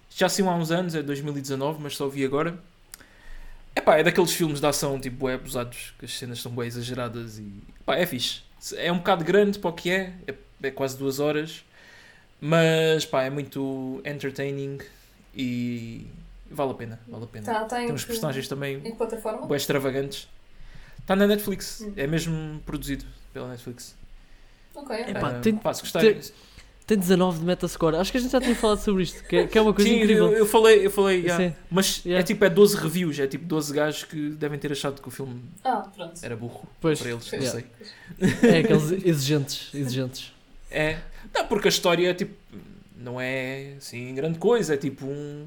Já saiu há uns anos, é 2019, mas só vi agora. Epá, é daqueles filmes de ação tipo bué abusados, que as cenas são bem exageradas e pá, é fixe. É um bocado grande para o que é, é, é quase duas horas, mas pá, é muito entertaining e vale a pena, vale a pena. Tá, tá em, Tem uns que, personagens também em que plataforma? bué extravagantes. Está na Netflix, Hum. é mesmo produzido pela Netflix. Ok. Epá, Ah, tem- pá, se gostarem. tem- Tem 19 de Metascore. Acho que a gente já tinha falado sobre isto, que é, que é uma coisa Sim, incrível. eu, eu falei, eu falei, yeah. Mas Yeah. é tipo é 12 reviews, é tipo 12 gajos que devem ter achado que o filme Ah, era burro Pois, para eles, não yeah. sei. É aqueles exigentes, exigentes. É, não, porque a história é tipo não é assim grande coisa, é tipo um.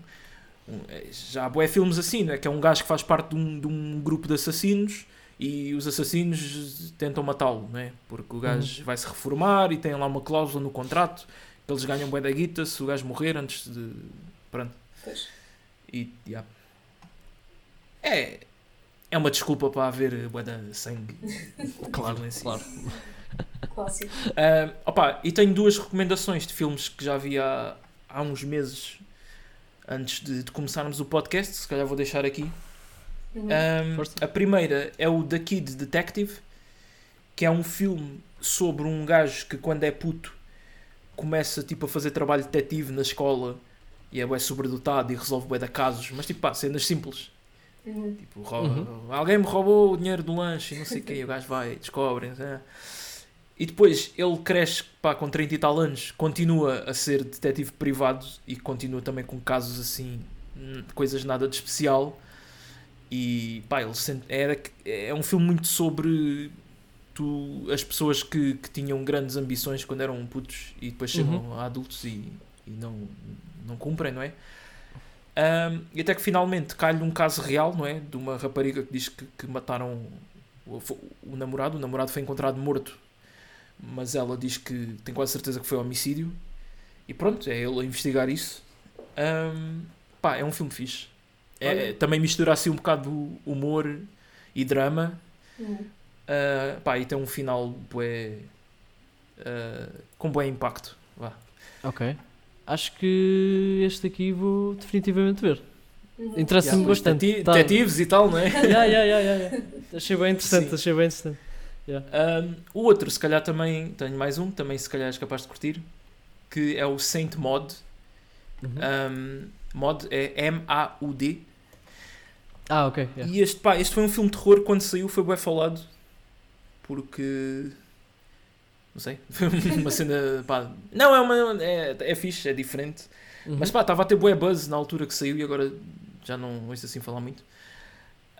Já há bué filmes assim, não é? Que é um gajo que faz parte de um, de um grupo de assassinos e os assassinos tentam matá-lo, não é? Porque o gajo vai se reformar e tem lá uma cláusula no contrato que eles ganham bué da guita se o gajo morrer antes de. Pronto. Pois. E, yeah. É. É uma desculpa para haver bué da sangue. Claro, violência. claro. Clássico. Ah, opa, e tenho duas recomendações de filmes que já vi há, há uns meses antes de, de começarmos o podcast, se calhar vou deixar aqui. Uhum. Um, a primeira é o The Kid Detective, que é um filme sobre um gajo que quando é puto começa tipo a fazer trabalho detetive na escola e é bué sobredotado e resolve bué de casos, mas tipo pá, cenas simples. Uhum. Tipo, rouba- alguém me roubou o dinheiro do lanche e não sei o que, e o gajo vai, descobre. não sei. E depois ele cresce pá, com 30 e tal anos, continua a ser detetive privado e continua também com casos assim, hum, coisas nada de especial. E pá, ele sente, era, é um filme muito sobre tu, as pessoas que, que tinham grandes ambições quando eram putos e depois chegam a adultos e, e não, não cumprem, não é? Um, e até que finalmente cai-lhe um caso real, não é? De uma rapariga que diz que, que mataram o, o namorado. O namorado foi encontrado morto, mas ela diz que tem quase certeza que foi homicídio. E pronto, é ele a investigar isso. Um, pá, é um filme fixe. É, também mistura assim um bocado humor e drama. Uhum. Uh, pá, e tem um final bué, uh, com bom impacto. Vá. Ok. Acho que este aqui vou definitivamente ver. Uhum. Interessa-me Yeah, bastante. Tá- Detetives e tal, não é? Yeah, yeah, yeah, yeah, yeah. Achei bem interessante, Sim. achei bem interessante. Um, o outro, se calhar também, tenho mais um, também se calhar és capaz de curtir, que é o Saint Mod. Uhum. Um, Mod é M-A-U-D. Ah, ok. yeah. E este, pá, este foi um filme de terror, quando saiu foi bem falado, porque... Não sei, foi uma cena, pá... Não, é uma... É, é fixe, é diferente. Uhum. Mas pá, estava a ter bué buzz na altura que saiu e agora já não ouço assim falar muito.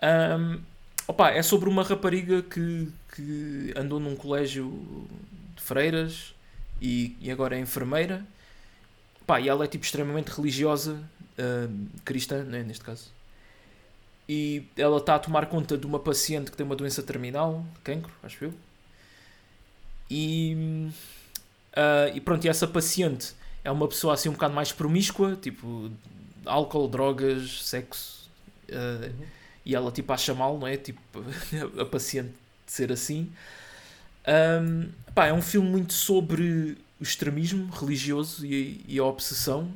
Ahm, opa, é sobre uma rapariga que, que andou num colégio de freiras e, e agora é enfermeira. Pá, e ela é tipo extremamente religiosa, ahm, cristã, né, neste caso. E ela está a tomar conta de uma paciente que tem uma doença terminal, cancro, acho eu. E, ah, e pronto, e essa paciente é uma pessoa assim um bocado mais promíscua, tipo álcool, drogas, sexo, uh, Uhum. E ela tipo acha mal, não é? Tipo, a paciente de ser assim. Um, pá, é um filme muito sobre o extremismo religioso e, e a obsessão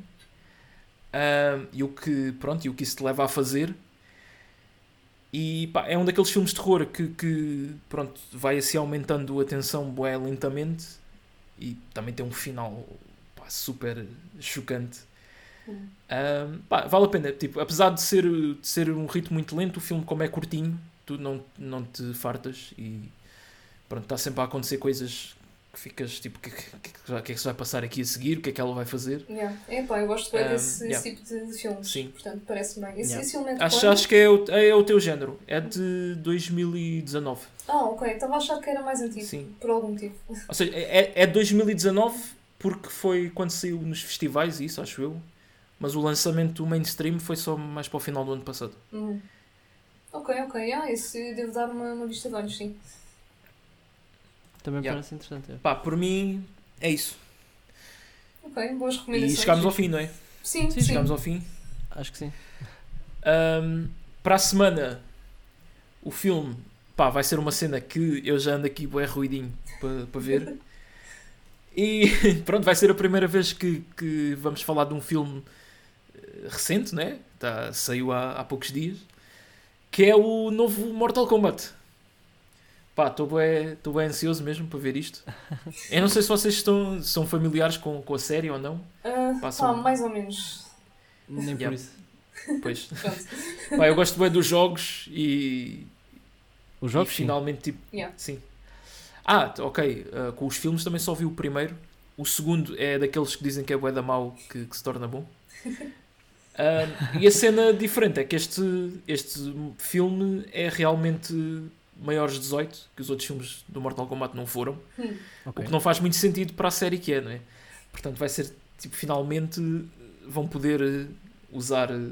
um, e o que pronto e o que isso te leva a fazer. E pá, é um daqueles filmes de terror que, que pronto, vai assim aumentando a tensão bué lentamente e também tem um final pá, super chocante. Hum. Um, pá, vale a pena, tipo, apesar de ser, de ser um ritmo muito lento, o filme, como é curtinho, tu não, não te fartas e pronto, está sempre a acontecer coisas que ficas tipo, o que, que, que, que é que se vai passar aqui a seguir, o que é que ela vai fazer. Yeah. Epá, eu gosto bem Um, desse yeah. tipo de, de filmes. Sim. Portanto, parece bem. Esse, Yeah. esse filme é Acho, quando? acho que é o, é o teu género, é de 2019. Ah, ok. Estava a achar que era mais antigo. Sim. Por algum motivo. Ou seja, é, é 2019 porque foi quando saiu nos festivais, isso acho eu. Mas o lançamento do mainstream foi só mais para o final do ano passado. Uhum. Ok, ok. Ah, esse devo dar uma, uma vista de olhos, sim. Também Yeah. parece interessante. é. Pá, por mim é isso. Ok, boas E recomendações. chegámos ao fim, não é? Sim, Sim, sim. Chegámos ao fim. Acho que sim. Um, para a semana, o filme pá, vai ser uma cena que eu já ando aqui bué ruidinho para, para ver. E pronto, vai ser a primeira vez que, que vamos falar de um filme recente, né? Tá, saiu há, há poucos dias. Que é o novo Mortal Kombat. Pá, estou bem, estou bem ansioso mesmo para ver isto. Eu não sei se vocês estão, são familiares com, com a série ou não. Ah, Passam- pá, mais ou menos. Nem por Yeah. isso. Pois. Pá, eu gosto bem dos jogos e, Os jogos, e sim. finalmente tipo Yeah. sim ah ok uh, com os filmes também só vi o primeiro o segundo é daqueles que dizem que é bué da mau que, que se torna bom Um, e a cena diferente é que este este filme é realmente maiores de 18 que os outros filmes do Mortal Kombat não foram Hum. Ok. o que não faz muito sentido para a série que é não é portanto vai ser tipo, finalmente vão poder eh, usar eh,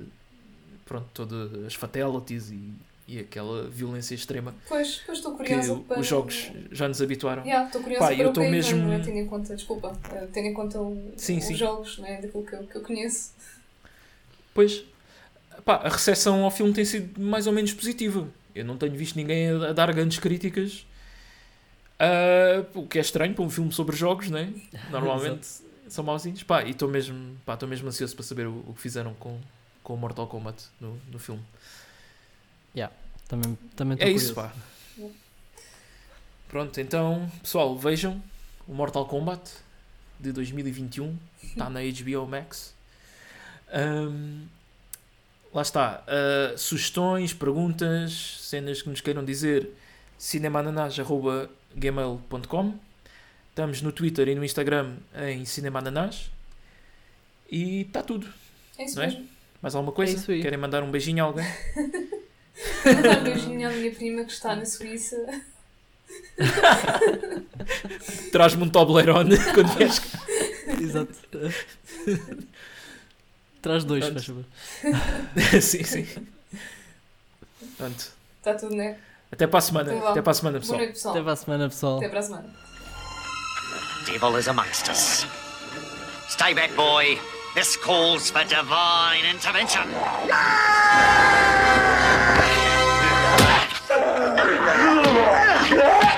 pronto, todas as fatalities e, e aquela violência extrema Pois, pois estou que curiosa para... os jogos já nos habituaram. Yeah, estou curiosa Pá, para eu que tô é que mesmo- tendo em conta, desculpa, eh, tendo em conta o- Sim, os sim. jogos, não é? daquilo que eu, que eu conheço. Pois, pá, a recepção ao filme tem sido mais ou menos positiva. Eu não tenho visto ninguém a, dar grandes críticas. Ah, o que é estranho para um filme sobre jogos, né? Normalmente são mauzinhos. Pá, e estou mesmo, pá, mesmo ansioso para saber o, o que fizeram com, com o Mortal Kombat no, no filme. Também, também É estou isso, curioso. pá. Pronto, então, pessoal, vejam o Mortal Kombat de 2021. Está na HBO Max. Ahm, lá está. Ah, sugestões, perguntas, cenas que nos queiram dizer. cinemananás.gmail.com Estamos no Twitter e no Instagram em Cinemananás. E está tudo. É isso Não é? mesmo. Mais alguma coisa? isso aí. Querem mandar um beijinho a alguém? Vou dar um beijinho à minha prima que está na Suíça. Traz-me um Toblerone quando vieres cá. Exato. Traz dois, faz favor. sim, sim. Pronto. Está tudo, né? Até para a semana. Então. Até para a semana, Boa pessoal. noite, pessoal. Até para a semana, pessoal. Até para a semana. Devil is amongst us. Stay back, boy. This calls for divine intervention.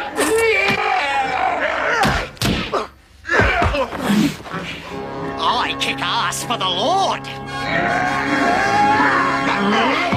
I kick ass for the Lord.